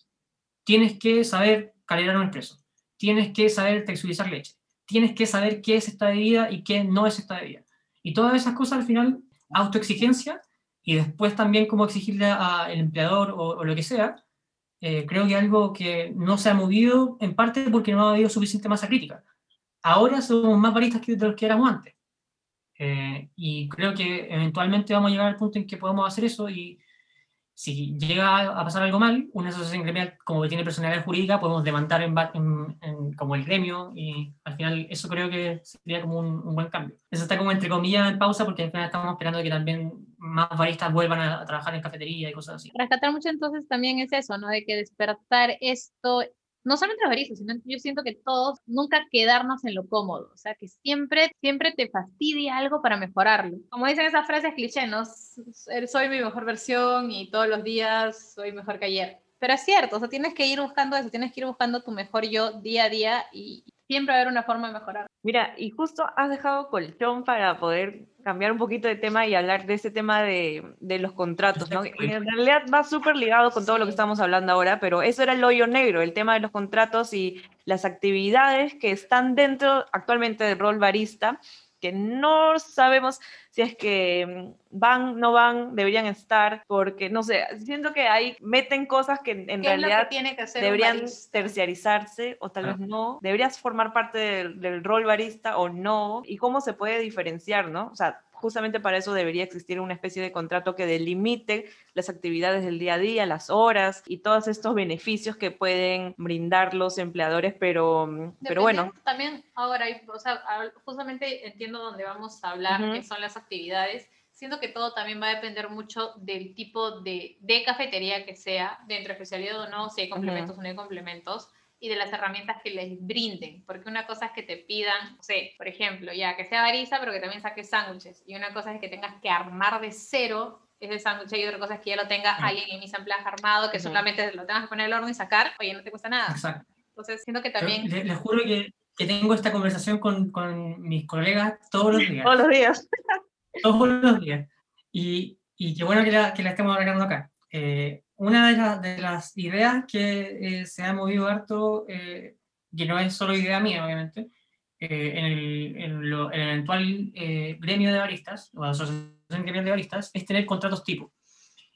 tienes que saber calibrar un expreso, tienes que saber texturizar leche, tienes que saber qué es esta bebida y qué no es esta bebida. Y todas esas cosas al final, autoexigencia y después también cómo exigirle al empleador o, o, lo que sea, eh, creo que algo que no se ha movido en parte porque no ha habido suficiente masa crítica. Ahora somos más baristas que de los que éramos antes. Eh, y creo que eventualmente vamos a llegar al punto en que podemos hacer eso y si llega a pasar algo mal, una asociación gremial como que tiene personalidad jurídica, podemos demandar en, como el gremio y al final eso creo que sería como un, buen cambio. Eso está como entre comillas en pausa porque al final estamos esperando que también más baristas vuelvan a, trabajar en cafetería y cosas así. Rescatar mucho entonces también es eso, ¿no? De que despertar esto no solamente los baristas, sino yo siento que todos nunca quedarnos en lo cómodo, o sea, que siempre, siempre te fastidia algo para mejorarlo. Como dicen esas frases cliché, ¿no? Soy mi mejor versión y todos los días soy mejor que ayer. Pero es cierto, o sea, tienes que ir buscando eso, tienes que ir buscando tu mejor yo día a día y siempre va a haber una forma de mejorar. Mira, y justo has dejado colchón para poder cambiar un poquito de tema y hablar de ese tema de, de los contratos, ¿no? En realidad va súper ligado con todo lo que estamos hablando ahora, pero eso era el hoyo negro, el tema de los contratos y las actividades que están dentro actualmente del rol barista que no sabemos si es que mm, van, no van, deberían estar, porque no sé, siento que ahí meten cosas que en realidad deberían terciarizarse o tal vez no. Deberías formar parte del, del, rol barista o no, y cómo se puede diferenciar, ¿no? O sea, justamente para eso debería existir una especie de contrato que delimite las actividades del día a día, las horas y todos estos beneficios que pueden brindar los empleadores, pero, pero bueno. También ahora, o sea, justamente entiendo dónde vamos a hablar, que son las actividades. Siento que todo también va a depender mucho del tipo de, de cafetería que sea, dentro de especialidad o no, si hay complementos o no hay complementos y de las herramientas que les brinden, porque una cosa es que te pidan, no sé, por ejemplo, ya que sea barista, pero que también saque sándwiches, y una cosa es que tengas que armar de cero ese sándwich y otra cosa es que ya lo tenga alguien en mi asamblea armado, que solamente lo tengas que poner el horno y sacar, oye, no te cuesta nada. Exacto. Entonces, siento que también... Les, juro que, que, tengo esta conversación con, con, mis colegas todos los días. todos los días. todos los días. Y, y qué bueno que la, que la estemos arreglando acá. Eh, una de, las ideas que eh, se ha movido harto, eh, que no es solo idea mía, obviamente, eh, en, el, en, el, eventual gremio de baristas, o asociación gremial de baristas, es tener contratos tipo.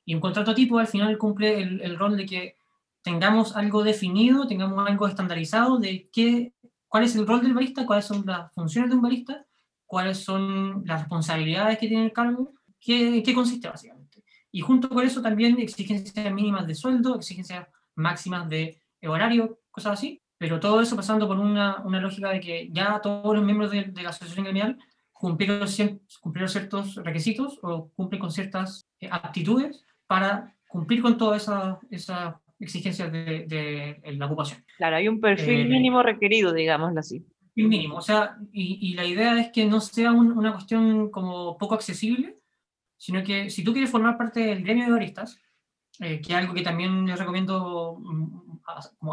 Y un contrato tipo al final cumple el, el, rol de que tengamos algo definido, tengamos algo estandarizado de qué, cuál es el rol del barista, cuáles son las funciones de un barista, cuáles son las responsabilidades que tiene el cargo, qué, qué consiste básicamente. Y junto con eso también exigencias mínimas de sueldo, exigencias máximas de horario, cosas así. Pero todo eso pasando por una, una lógica de que ya todos los miembros de, la asociación gremial cumplieron, cumplieron, ciertos requisitos o cumplen con ciertas eh, aptitudes para cumplir con todas esas esa exigencias de, de, la ocupación. Claro, hay un perfil eh, mínimo requerido, digámoslo así. Mínimo, o sea, y, y la idea es que no sea una cuestión como poco accesible, sino que si tú quieres formar parte del gremio de baristas, eh, que es algo que también les recomiendo mm,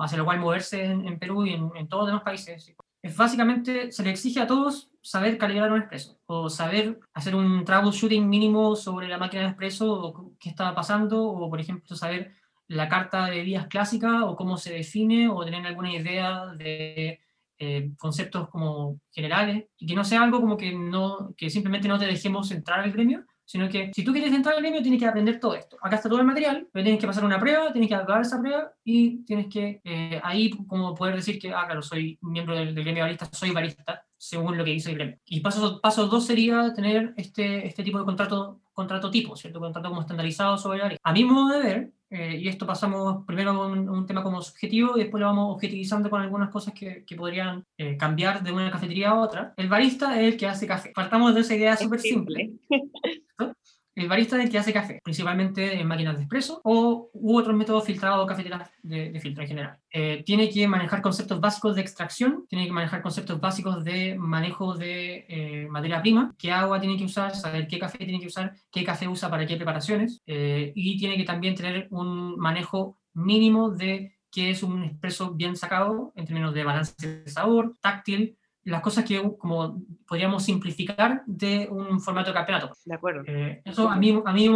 hacia lo cual moverse en, Perú y en, todos los demás países, es básicamente se le exige a todos saber calibrar un expreso o saber hacer un troubleshooting mínimo sobre la máquina de expreso o qué estaba pasando o por ejemplo saber la carta de vías clásica o cómo se define o tener alguna idea de eh, conceptos como generales y que no sea algo como que, no, que simplemente no te dejemos entrar al gremio, sino que si tú quieres entrar al gremio tienes que aprender todo esto. Acá está todo el material, pero tienes que pasar una prueba, tienes que acabar esa prueba y tienes que eh, ahí como poder decir que, ah, claro, soy miembro del, gremio barista, soy barista, según lo que dice el gremio. Y paso, paso dos sería tener este, este tipo de contrato, contrato tipo, ¿cierto? Contrato como estandarizado sobre el área. A mi modo de ver, eh, y esto pasamos primero con un tema como subjetivo y después lo vamos objetivizando con algunas cosas que, que podrían eh, cambiar de una cafetería a otra. El barista es el que hace café. Partamos de esa idea súper simple. El barista es el que hace café, principalmente en máquinas de expreso o u otros métodos filtrados o cafeteras de, filtro en general. Eh, tiene que manejar conceptos básicos de extracción, tiene que manejar conceptos básicos de manejo de eh, materia prima, qué agua tiene que usar, saber qué café tiene que usar, qué café usa para qué preparaciones, eh, y tiene que también tener un manejo mínimo de qué es un expreso bien sacado en términos de balance de sabor, táctil, las cosas que como podríamos simplificar de un formato de campeonato. De acuerdo. Eh, eso a mí, a mí.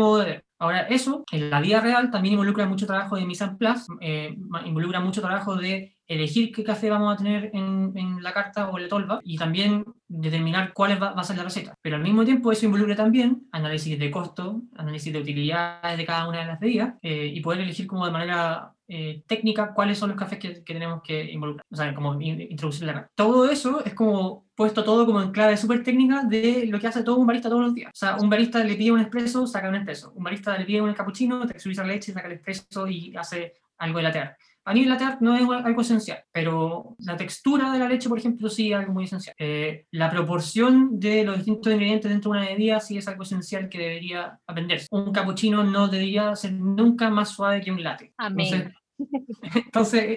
Ahora, eso en la vida real también involucra mucho trabajo de mise en place, eh, involucra mucho trabajo de elegir qué café vamos a tener en, en la carta o en la tolva y también determinar cuál va, va, a ser la receta. Pero al mismo tiempo eso involucra también análisis de costo, análisis de utilidades de cada una de las bebidas eh, y poder elegir como de manera eh, técnica cuáles son los cafés que, que, tenemos que involucrar, o sea, como introducir la. Todo eso es como puesto todo como en clave súper técnica de lo que hace todo un barista todos los días. O sea, un barista le pide un espresso, saca un espresso. Un barista le pide un cappuccino, te la leche, saca el espresso y hace algo de lateral. A mí la no es algo esencial, pero la textura de la leche, por ejemplo, sí es algo muy esencial. Eh, la proporción de los distintos ingredientes dentro de una bebida sí es algo esencial que debería aprenderse. Un cappuccino no debería ser nunca más suave que un latte. Amén. Entonces,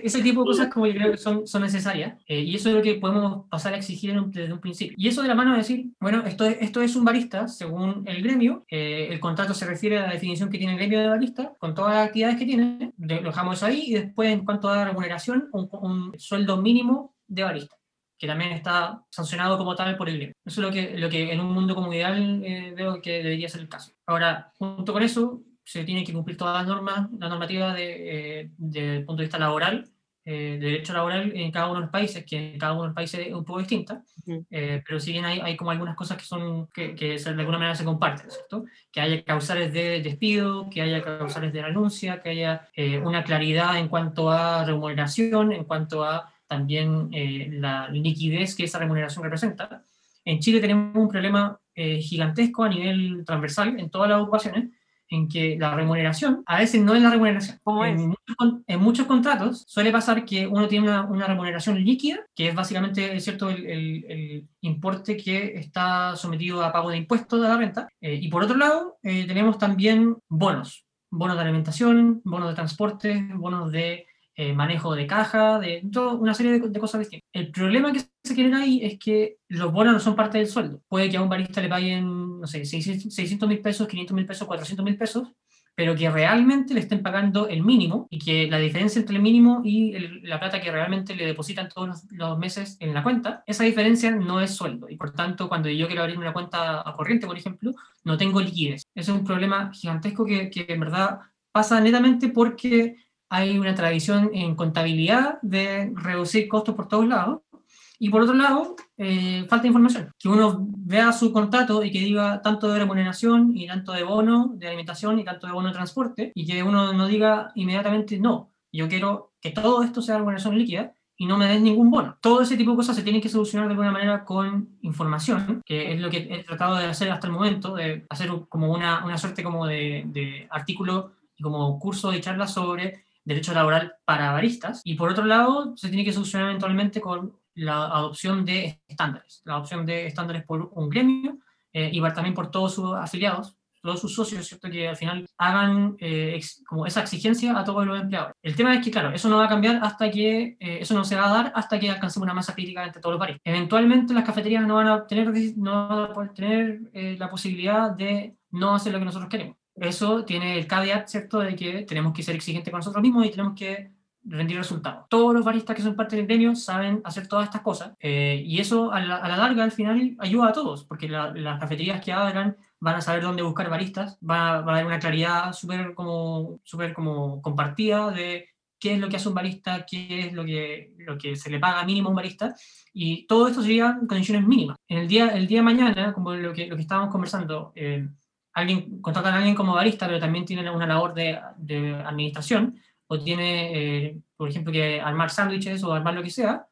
ese tipo de cosas como yo creo que son, son necesarias eh, y eso es lo que podemos pasar a exigir desde un principio. Y eso de la mano de decir, bueno, esto, esto es un barista según el gremio, eh, el contrato se refiere a la definición que tiene el gremio de barista, con todas las actividades que tiene, lo dejamos ahí y después en cuanto a la remuneración, un, un sueldo mínimo de barista que también está sancionado como tal por el gremio. Eso es lo que, lo que en un mundo como ideal eh, veo que debería ser el caso. Ahora, junto con eso, se tiene que cumplir todas las normas, la normativa de, eh, desde el punto de vista laboral, eh, de derecho laboral en cada uno de los países, que en cada uno de los países es un poco distinta, eh, pero bien hay, hay, como algunas cosas que son que, que, de alguna manera se comparten, ¿cierto? Que haya causales de despido, que haya causales de renuncia, que haya eh, una claridad en cuanto a remuneración, en cuanto a también eh, la liquidez que esa remuneración representa. En Chile tenemos un problema eh, gigantesco a nivel transversal en todas las ocupaciones, en que la remuneración a veces no es la remuneración. ¿Cómo en, es? Muchos, en muchos contratos suele pasar que uno tiene una, una remuneración líquida, que es básicamente cierto el, el, el, importe que está sometido a pago de impuestos de la renta. Eh, y por otro lado, eh, tenemos también bonos. Bonos de alimentación, bonos de transporte, bonos de eh, manejo de caja, de toda una serie de, de, cosas distintas. El problema que se genera ahí es que los bonos no son parte del sueldo. Puede que a un barista le paguen, no sé, 600 mil pesos, 500 mil pesos, 400 mil pesos, pero que realmente le estén pagando el mínimo y que la diferencia entre el mínimo y el, la plata que realmente le depositan todos los, los, meses en la cuenta, esa diferencia no es sueldo. Y por tanto, cuando yo quiero abrir una cuenta a corriente, por ejemplo, no tengo liquidez. Ese es un problema gigantesco que, que en verdad pasa netamente porque hay una tradición en contabilidad de reducir costos por todos lados. Y por otro lado, eh, falta información. Que uno vea su contrato y que diga tanto de remuneración y tanto de bono de alimentación y tanto de bono de transporte y que uno no diga inmediatamente no, yo quiero que todo esto sea remuneración líquida y no me den ningún bono. Todo ese tipo de cosas se tienen que solucionar de alguna manera con información, que es lo que he tratado de hacer hasta el momento, de hacer como una, una suerte como de, de artículo como curso de charla sobre derecho laboral para baristas. Y por otro lado, se tiene que solucionar eventualmente con la adopción de estándares, la adopción de estándares por un gremio eh, y también por todos sus afiliados, todos sus socios, ¿cierto? Que al final hagan eh, ex, como esa exigencia a todos los empleadores. El tema es que, claro, eso no va a cambiar hasta que, eh, eso no se va a dar hasta que alcancemos una masa crítica entre todos los baristas. Eventualmente las cafeterías no van a tener, no van a poder tener la posibilidad de no hacer lo que nosotros queremos eso tiene el caveat, ¿cierto?, de que tenemos que ser exigentes con nosotros mismos y tenemos que rendir resultados. Todos los baristas que son parte del gremio saben hacer todas estas cosas eh, y eso a la, a la, larga, al final, ayuda a todos, porque la, las cafeterías que abran van a saber dónde buscar baristas, va, va a haber una claridad súper como, super como compartida de qué es lo que hace un barista, qué es lo que, lo que se le paga mínimo a un barista, y todo esto sería condiciones mínimas. En el día, el día de mañana, como lo que, lo que estábamos conversando, eh, alguien, contratan a alguien como barista, pero también tiene una labor de, de administración, o tiene, eh, por ejemplo, que armar sándwiches o armar lo que sea,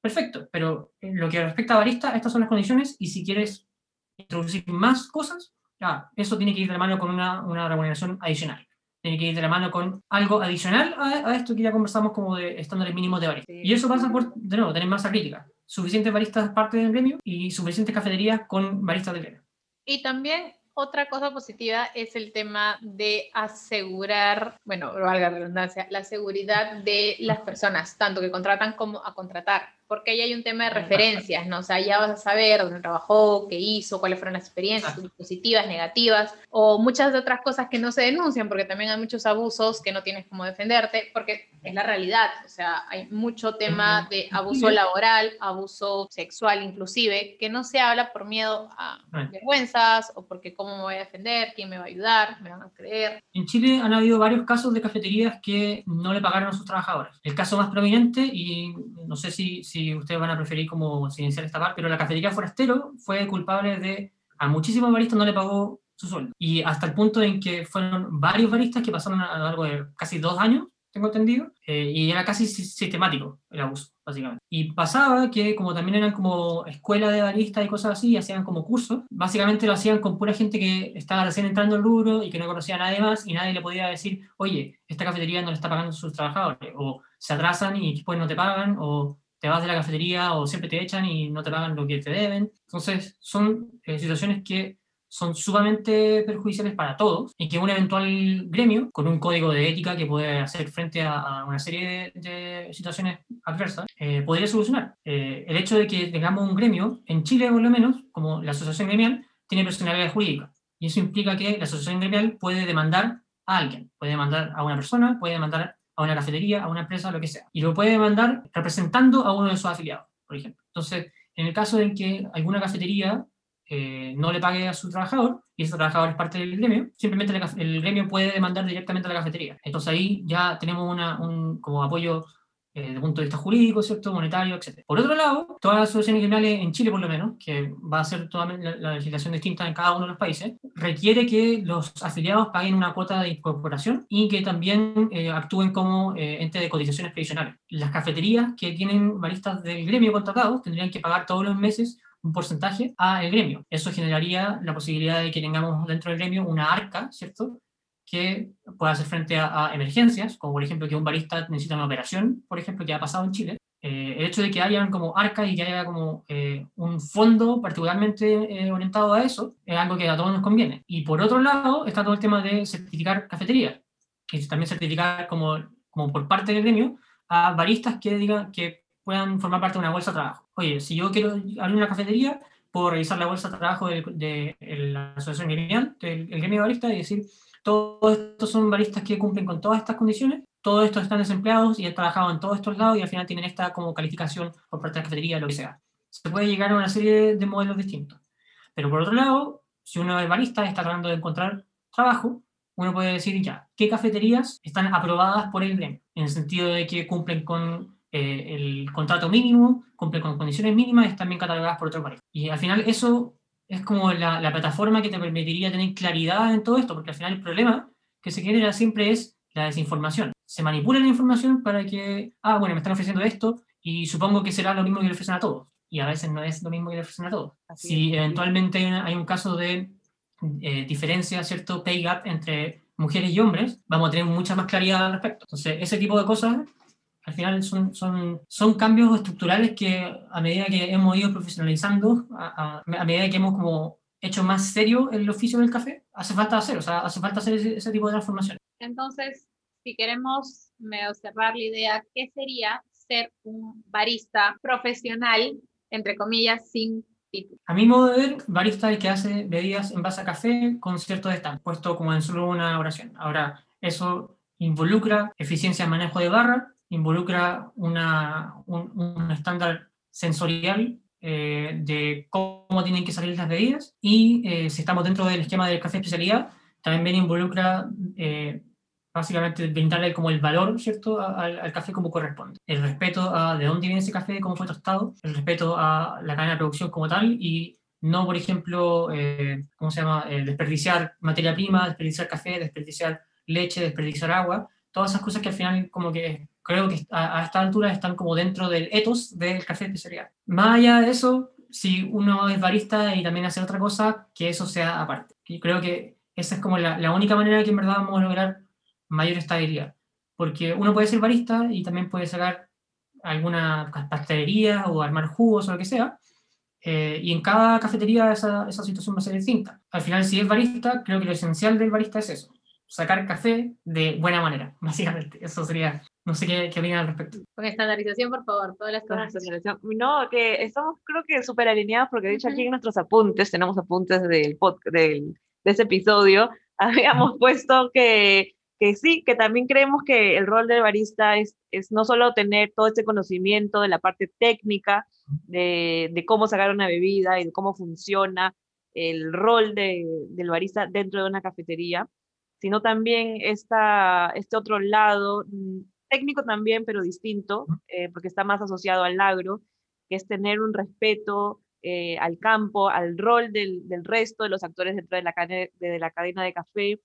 perfecto, pero en lo que respecta a barista, estas son las condiciones, y si quieres introducir más cosas, ah, eso tiene que ir de la mano con una, una remuneración adicional. Tiene que ir de la mano con algo adicional a, a esto que ya conversamos como de estándares mínimos de barista. Y eso pasa por, de nuevo, tener masa crítica. Suficientes baristas parte del gremio y suficientes cafeterías con baristas del gremio. Y también otra cosa positiva es el tema de asegurar, bueno, valga redundancia, la seguridad de las personas, tanto que contratan como a contratar. Porque ahí hay un tema de referencias, ¿no? O sea, ya vas a saber dónde trabajó, qué hizo, cuáles fueron las experiencias, positivas, negativas, o muchas de otras cosas que no se denuncian, porque también hay muchos abusos que no tienes cómo defenderte, porque es la realidad, o sea, hay mucho tema de abuso laboral, abuso sexual inclusive, que no se habla por miedo a vergüenzas o porque cómo me voy a defender, quién me va a ayudar, me van a creer. En Chile han habido varios casos de cafeterías que no le pagaron a sus trabajadores. El caso más prominente, y no sé si, si ustedes van a preferir como silenciar esta parte, pero la cafetería Forastero fue culpable de a muchísimos baristas no le pagó su sueldo. Y hasta el punto en que fueron varios baristas que pasaron a lo largo de casi dos años tengo entendido, eh, y era casi sistemático el abuso, básicamente. Y pasaba que como también eran como escuela de baristas y cosas así, y hacían como cursos, básicamente lo hacían con pura gente que estaba recién entrando al rubro y que no conocía a nadie más, y nadie le podía decir, oye, esta cafetería no le está pagando a sus trabajadores, o se atrasan y después no te pagan, o te vas de la cafetería, o siempre te echan y no te pagan lo que te deben. Entonces, son eh, situaciones que son sumamente perjudiciales para todos y que un eventual gremio con un código de ética que puede hacer frente a, una serie de, situaciones adversas eh, podría solucionar. Eh, el hecho de que tengamos un gremio, en Chile por lo menos, como la asociación gremial, tiene personalidad jurídica y eso implica que la asociación gremial puede demandar a alguien, puede demandar a una persona, puede demandar a una cafetería, a una empresa, lo que sea, y lo puede demandar representando a uno de sus afiliados, por ejemplo. Entonces, en el caso de que alguna cafetería eh, no le pague a su trabajador y ese trabajador es parte del gremio, simplemente el, gremio puede demandar directamente a la cafetería. Entonces ahí ya tenemos un como apoyo eh, desde el punto de vista jurídico, ¿cierto? monetario, etc. Por otro lado, todas las asociaciones gremiales en Chile, por lo menos, que va a ser toda la, legislación distinta en cada uno de los países, requiere que los afiliados paguen una cuota de incorporación y que también eh, actúen como ente de cotizaciones previsionales. Las cafeterías que tienen baristas del gremio contratados tendrían que pagar todos los meses un porcentaje a el gremio. Eso generaría la posibilidad de que tengamos dentro del gremio una arca, ¿cierto? Que pueda hacer frente a, emergencias, como por ejemplo que un barista necesita una operación, por ejemplo, que ha pasado en Chile. Eh, el hecho de que hayan como arcas y que haya como eh, un fondo particularmente eh, orientado a eso es algo que a todos nos conviene. Y por otro lado está todo el tema de certificar cafeterías, y también certificar como, como por parte del gremio a baristas que digan que puedan formar parte de una bolsa de trabajo. Oye, si yo quiero abrir una cafetería, puedo revisar la bolsa de trabajo de, la asociación gremial, del gremio de baristas, y decir, todos estos son baristas que cumplen con todas estas condiciones, todos estos están desempleados y han trabajado en todos estos lados y al final tienen esta como calificación por parte de la cafetería, lo que sea. Se puede llegar a una serie de modelos distintos. Pero por otro lado, si uno es barista y está tratando de encontrar trabajo, uno puede decir ya, ¿qué cafeterías están aprobadas por el gremio? En el sentido de que cumplen con eh, el contrato mínimo, cumple con condiciones mínimas, están bien catalogadas por otro país. Y al final eso es como la, la, plataforma que te permitiría tener claridad en todo esto, porque al final el problema que se genera siempre es la desinformación. Se manipula la información para que, ah, bueno, me están ofreciendo esto y supongo que será lo mismo que le ofrecen a todos. Y a veces no es lo mismo que le ofrecen a todos. si eventualmente hay, un caso de eh, diferencia, ¿cierto? Pay gap entre mujeres y hombres, vamos a tener mucha más claridad al respecto. Entonces, ese tipo de cosas al final son, son, son cambios estructurales que a medida que hemos ido profesionalizando, a, a, medida que hemos como hecho más serio el oficio del café, hace falta hacer, o sea, hace falta hacer ese, tipo de transformación. Entonces, si queremos cerrar la idea, ¿qué sería ser un barista profesional, entre comillas, sin título? A mi modo de ver, barista es el que hace bebidas en base a café con cierto stand, puesto como en solo una oración. Ahora, eso involucra eficiencia en manejo de barra, involucra una, un, estándar sensorial eh, de cómo tienen que salir las bebidas y eh, si estamos dentro del esquema del café especialidad, también involucra eh, básicamente brindarle como el valor, ¿cierto?, al, café como corresponde. El respeto a de dónde viene ese café, cómo fue tostado, el respeto a la cadena de producción como tal y no, por ejemplo, ¿cómo se llama?, desperdiciar materia prima, desperdiciar café, desperdiciar leche, desperdiciar agua, todas esas cosas que al final como que creo que a, esta altura están como dentro del ethos del café especialidad. Más allá de eso, si uno es barista y también hace otra cosa, que eso sea aparte. Y creo que esa es como la, la única manera que en verdad vamos a lograr mayor estabilidad. Porque uno puede ser barista y también puede sacar alguna pastelería o armar jugos o lo que sea. Eh, y en cada cafetería esa, esa situación va a ser distinta. Al final, si es barista, creo que lo esencial del barista es eso, sacar café de buena manera, básicamente. Eso sería No sé qué, qué opinan al respecto. Con estandarización, por favor, todas las cosas. estandarización. No, que estamos creo que súper alineados porque de hecho aquí en nuestros apuntes, tenemos apuntes del, pod- del de ese episodio, habíamos puesto que, que sí, que también creemos que el rol del barista es, es no solo tener todo este conocimiento de la parte técnica, de, de cómo sacar una bebida y de cómo funciona el rol de, del barista dentro de una cafetería, sino también esta, este otro lado, mm, técnico también, pero distinto, eh, porque está más asociado al agro, que es tener un respeto eh, al campo, al rol del, del resto de los actores dentro de la, cadena de la cadena de café.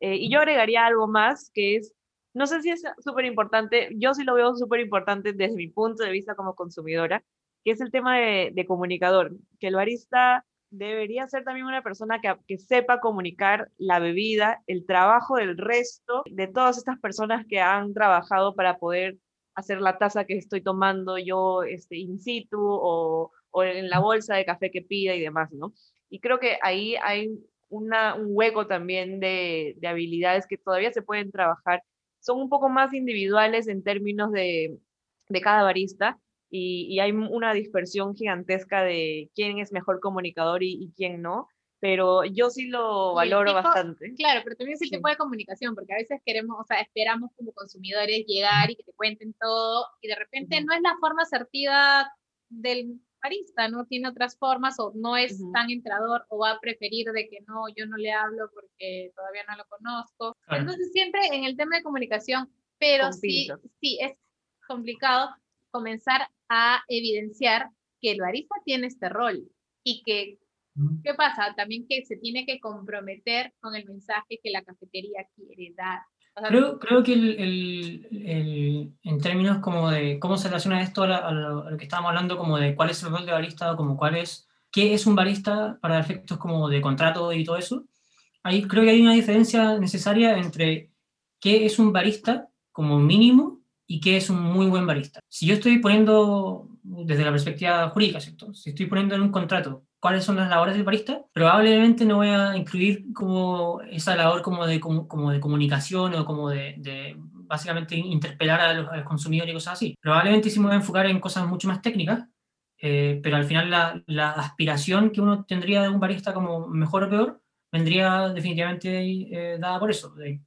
Eh, y yo agregaría algo más, que es, no sé si es súper importante, yo sí lo veo súper importante desde mi punto de vista como consumidora, que es el tema de, de comunicador, que el barista debería ser también una persona que, sepa comunicar la bebida, el trabajo del resto de todas estas personas que han trabajado para poder hacer la taza que estoy tomando yo este, in situ o, en la bolsa de café que pida y demás, ¿no? Y creo que ahí hay un hueco también de, de habilidades que todavía se pueden trabajar. Son un poco más individuales en términos de cada barista, y, y, hay una dispersión gigantesca de quién es mejor comunicador y, y quién no, pero yo sí lo valoro tipo, bastante. Claro, pero también es el sí. tipo de comunicación, porque a veces queremos, o sea, esperamos como consumidores llegar y que te cuenten todo, y de repente uh -huh. no es la forma asertiva del barista, ¿no? Tiene otras formas, o no es uh -huh. tan entrador, o va a preferir de que no, yo no le hablo porque todavía no lo conozco. Entonces, siempre en el tema de comunicación, pero sí, sí, es complicado comenzar a evidenciar que el barista tiene este rol y que, ¿qué pasa? También que se tiene que comprometer con el mensaje que la cafetería quiere dar. O sea, creo, creo que el, el, el, en términos como de cómo se relaciona esto a, la, a, lo, a, lo, que estábamos hablando, como de cuál es el rol de barista, como cuál es, qué es un barista para efectos como de contrato y todo eso, ahí creo que hay una diferencia necesaria entre qué es un barista como mínimo y qué es un muy buen barista. Si yo estoy poniendo, desde la perspectiva jurídica, ¿cierto? Si estoy poniendo en un contrato cuáles son las labores del barista, probablemente no voy a incluir como esa labor como de, como, como de comunicación o como de, de básicamente interpelar a los, a los, consumidores y cosas así. Probablemente sí me voy a enfocar en cosas mucho más técnicas, eh, pero al final la, la, aspiración que uno tendría de un barista como mejor o peor vendría definitivamente eh, dada por eso, de,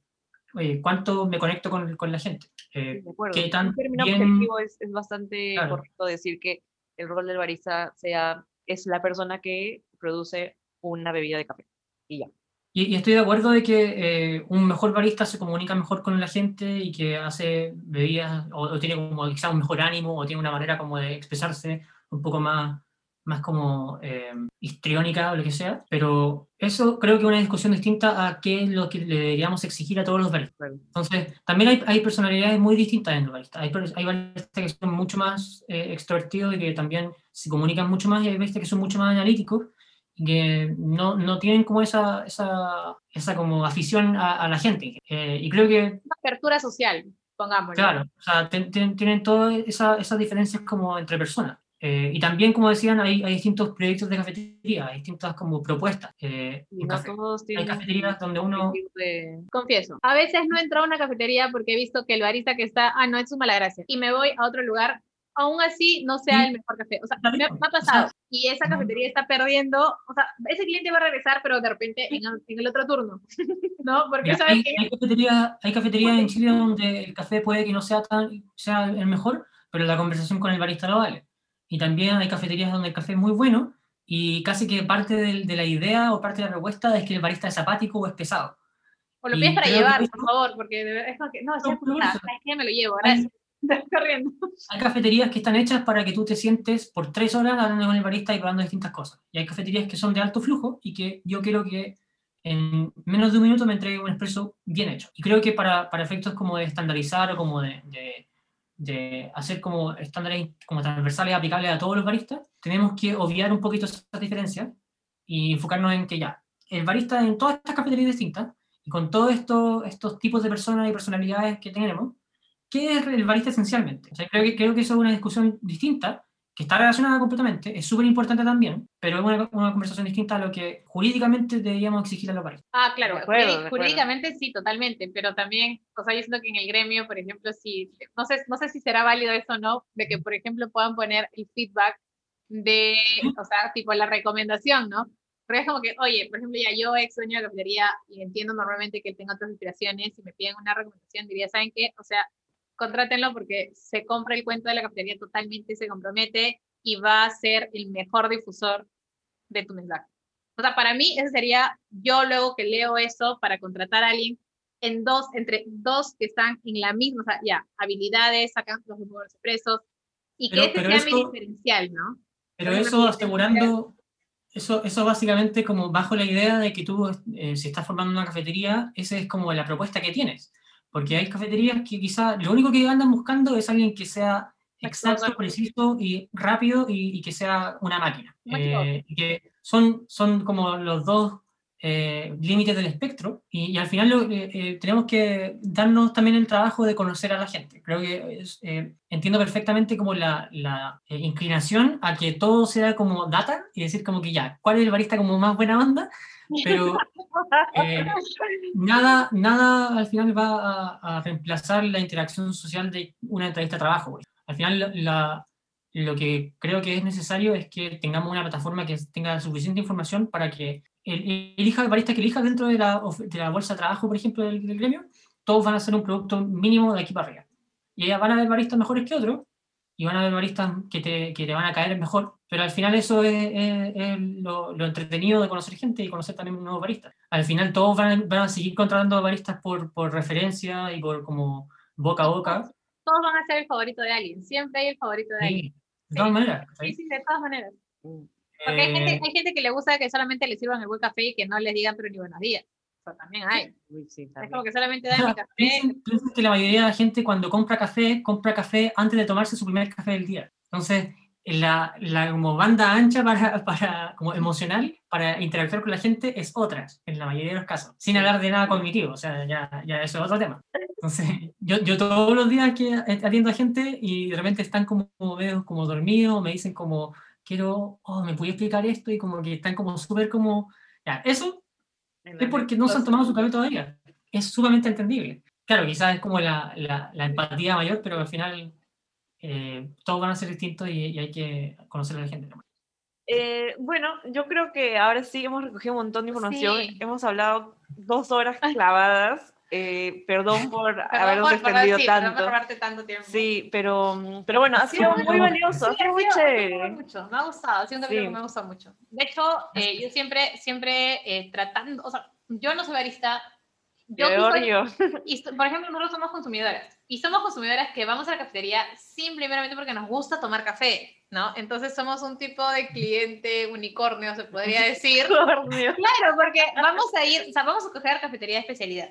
oye, ¿cuánto me conecto con, con la gente? Eh, de acuerdo. ¿qué tan en términos bien... objetivo es, es bastante claro. correcto decir que el rol del barista sea, es la persona que produce una bebida de café. Y ya. Y, y estoy de acuerdo de que eh, un mejor barista se comunica mejor con la gente y que hace bebidas, o, o tiene como quizá un mejor ánimo, o tiene una manera como de expresarse un poco más, más como eh, histriónica o lo que sea, pero eso creo que es una discusión distinta a qué es lo que le deberíamos exigir a todos los baristas. Entonces, también hay, hay personalidades muy distintas en los baristas. Hay, hay baristas que son mucho más eh, extrovertidos y que también se comunican mucho más, y hay baristas que son mucho más analíticos y que no, no tienen como esa, esa, esa como afición a, a la gente. Eh, y creo que... Una apertura social, pongámoslo. Claro, o sea, ten, ten, tienen todas esa, esas diferencias como entre personas. Eh, y también, como decían, hay, hay, distintos proyectos de cafetería, hay distintas como propuestas. Eh, no café, todos hay cafeterías donde uno... De... Confieso, a veces no entro a una cafetería porque he visto que el barista que está, ah, no, es su mala gracia, y me voy a otro lugar, aún así no sea el mejor café. O sea, me, ha pasado, o sea, y esa cafetería está perdiendo, o sea, ese cliente va a regresar, pero de repente en, en el otro turno, ¿no? Porque sabes hay, que... hay cafeterías cafetería en Chile donde el café puede que no sea, tan, sea el mejor, pero la conversación con el barista lo vale. Y también hay cafeterías donde el café es muy bueno y casi que parte de, de la idea o parte de la propuesta es que el barista es apático o es pesado. O lo pides para llevar, por favor, porque es que, no, es, no, es que me lo llevo, gracias. Estás corriendo. Hay cafeterías que están hechas para que tú te sientes por tres horas hablando con el barista y probando distintas cosas. Y hay cafeterías que son de alto flujo y que yo quiero que en menos de un minuto me entregue un expreso bien hecho. Y creo que para, para efectos como de estandarizar o como de, de de hacer como estándares como transversales aplicables a todos los baristas, tenemos que obviar un poquito esas diferencias y enfocarnos en que ya, el barista en todas estas cafeterías distintas y con todos estos, estos tipos de personas y personalidades que tenemos, ¿qué es el barista esencialmente? O sea, creo, que, creo que eso es una discusión distinta que está relacionada completamente, es súper importante también, pero es una, una, conversación distinta a lo que jurídicamente deberíamos exigir a los países. Ah, claro, acuerdo, jurídicamente sí, totalmente, pero también, o sea, yo siento que en el gremio, por ejemplo, si, no sé, no sé si será válido eso o no, de que, por ejemplo, puedan poner el feedback de, o sea, tipo la recomendación, ¿no? Pero es como que, oye, por ejemplo, ya yo ex dueño de cafetería y entiendo normalmente que tengo otras inspiraciones y me piden una recomendación, diría, ¿saben qué? O sea, contrátenlo porque se compra el cuento de la cafetería totalmente, se compromete y va a ser el mejor difusor de tu mensaje. O sea, para mí ese sería, yo luego que leo eso para contratar a alguien, en dos, entre dos que están en la misma, o sea, ya, habilidades, sacan los mejores expresos, y que ese sea mi diferencial, ¿no? Pero eso asegurando, eso, eso básicamente como bajo la idea de que tú, eh, si estás formando una cafetería, esa es como la propuesta que tienes. Porque hay cafeterías que quizá lo único que andan buscando es alguien que sea exacto, preciso y rápido y, que sea una máquina. Eh, que son, son como los dos eh, límites del espectro y, al final lo, eh, tenemos que darnos también el trabajo de conocer a la gente. Creo que entiendo perfectamente como la, la inclinación a que todo sea como data y decir como que ya, ¿cuál es el barista como más buena onda? pero eh, nada, nada al final va a, reemplazar la interacción social de una entrevista de trabajo. Al final la, lo que creo que es necesario es que tengamos una plataforma que tenga suficiente información para que el, elija, el barista que elija dentro de la, de la bolsa de trabajo, por ejemplo, del, del, gremio, todos van a ser un producto mínimo de aquí para arriba. Y ya van a haber baristas mejores que otros, y van a haber baristas que te, que te van a caer mejor, pero al final eso es, lo, lo, entretenido de conocer gente y conocer también nuevos baristas. Al final todos van, van a seguir contratando baristas por, por, referencia y por como boca a boca. Todos van a ser el favorito de alguien, siempre hay el favorito de alguien. De todas maneras. Sí, sí, de todas maneras. Porque hay, gente, eh, hay gente que le gusta que solamente le sirvan el buen café y que no les digan pero ni buenos días también hay. Es como que solamente dan mi café. Piensen, que la mayoría de la gente cuando compra café, compra café antes de tomarse su primer café del día. Entonces, la, la como banda ancha para, para, como emocional para interactuar con la gente es otra, en la mayoría de los casos, sin hablar de nada cognitivo, o sea, ya, ya eso es otro tema. Entonces, yo, yo todos los días que atiendo a gente y de repente están como, veo como dormidos, me dicen como, quiero, oh, me pude explicar esto y como que están como súper como, ya, eso es porque no se han tomado su café todavía. Es sumamente entendible. Claro, quizás es como la, la, empatía mayor, pero al final eh, todos van a ser distintos y, hay que conocer a la gente. Eh, bueno, yo creo que ahora sí hemos recogido un montón de información. Hemos hablado dos horas clavadas. Eh, perdón por habernos extendido tanto. tanto tiempo. Sí, pero, pero bueno, ha sido muy valioso, ha sido muy chévere. Mucho, me ha gustado, un que me gusta mucho. De hecho, eh, yo siempre, siempre eh, tratando, o sea, yo no soy barista. Yo, soy, yo. Y, por ejemplo, nosotros somos consumidoras. Y somos consumidoras que vamos a la cafetería simplemente porque nos gusta tomar café, ¿no? Entonces somos un tipo de cliente unicornio, se podría decir. claro, porque vamos a ir, o sea, vamos a coger cafetería de especialidad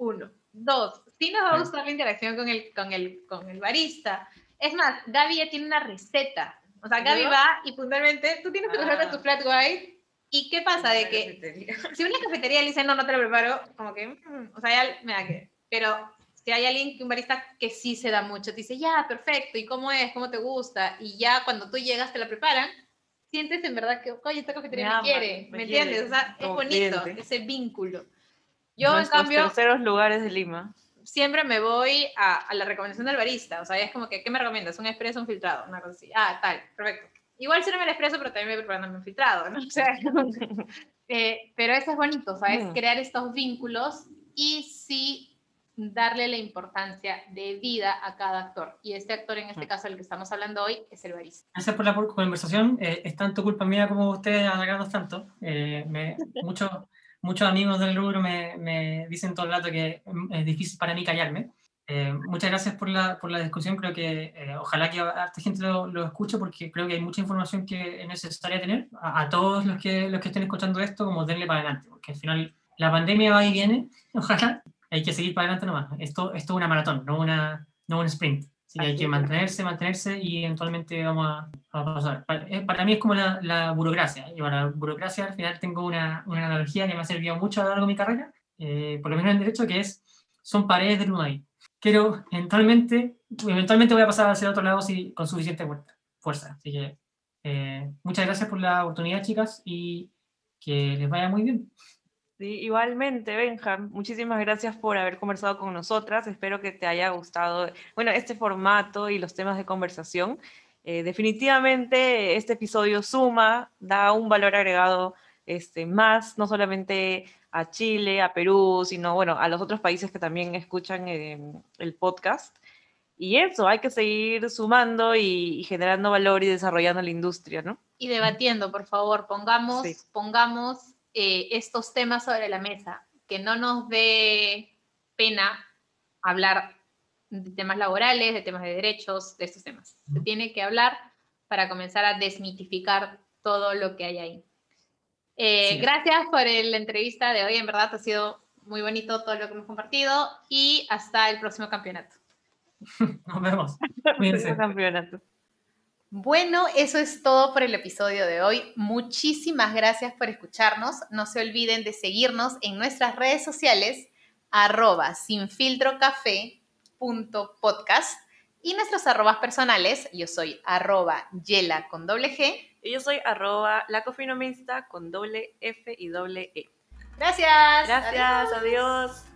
uno. Dos, sí nos va a gustar la interacción con el, con el, con el barista. Es más, Gaby ya tiene una receta. O sea, Gaby va y puntualmente, tú tienes que preparar ah. tu flat white. ¿Y qué pasa? De que si una cafetería le dice, no, no te lo preparo, como que, mm, o sea, ya me da que. Pero si hay alguien, un barista que sí se da mucho, te dice, ya, perfecto, ¿y cómo es? ¿Cómo te gusta? Y ya cuando tú llegas te la preparan, sientes en verdad que, oye, esta cafetería me, quiere, ¿me, entiendes? O sea, es bonito ese vínculo. Yo, en cambio. terceros lugares de Lima. Siempre me voy a, la recomendación del barista. O sea, es como que, ¿qué me recomiendas? ¿Un expreso un filtrado? Una cosa así. Ah, tal, perfecto. Igual sirve el expreso, pero también me voy preparando un filtrado, ¿no? O sea, eh, pero eso es bonito, ¿sabes? Mm. Crear estos vínculos y sí darle la importancia de vida a cada actor. Y este actor, en este mm. caso, del que estamos hablando hoy, es el barista. Gracias por la conversación. Eh, es tanto culpa mía como ustedes halagando tanto. Eh, me, mucho, muchos amigos del rubro me, me, dicen todo el rato que es difícil para mí callarme. Eh, muchas gracias por la, por la discusión, creo que eh, ojalá que esta gente lo, lo, escuche porque creo que hay mucha información que es necesaria tener a, todos los que, los que estén escuchando esto, como denle para adelante, porque al final la pandemia va y viene, ojalá, hay que seguir para adelante nomás. Esto, esto es una maratón, no, una, no un sprint. Sí, hay que mantenerse, mantenerse y eventualmente vamos a, pasar. Eh, para, mí es como la, la, burocracia. Y para la burocracia al final tengo una, una, analogía que me ha servido mucho a lo largo de mi carrera, eh, por lo menos en derecho, que es, son paredes de ahí. Quiero, eventualmente, eventualmente voy a pasar hacia el otro lado si, con suficiente fuerza. Así que eh, muchas gracias por la oportunidad, chicas, y que les vaya muy bien. Sí, igualmente, Benja, muchísimas gracias por haber conversado con nosotras. Espero que te haya gustado, bueno, este formato y los temas de conversación. Eh, definitivamente este episodio suma, da un valor agregado este, más, no solamente a Chile, a Perú, sino bueno, a los otros países que también escuchan eh, el podcast. Y eso, hay que seguir sumando y, generando valor y desarrollando la industria, ¿no? Y debatiendo, por favor, pongamos, pongamos eh, estos temas sobre la mesa, que no nos dé pena hablar de temas laborales, de temas de derechos, de estos temas. Se tiene que hablar para comenzar a desmitificar todo lo que hay ahí. Eh, gracias por la entrevista de hoy, en verdad ha sido muy bonito todo lo que hemos compartido y hasta el próximo campeonato. Nos vemos. campeonato. Bueno, eso es todo por el episodio de hoy. Muchísimas gracias por escucharnos. No se olviden de seguirnos en nuestras redes sociales, arroba sinfiltrocafé.podcast y nuestros arrobas personales. Yo soy arroba yela con doble G. Y yo soy arroba lacofinomista con doble F y doble E. Gracias. Gracias, adiós.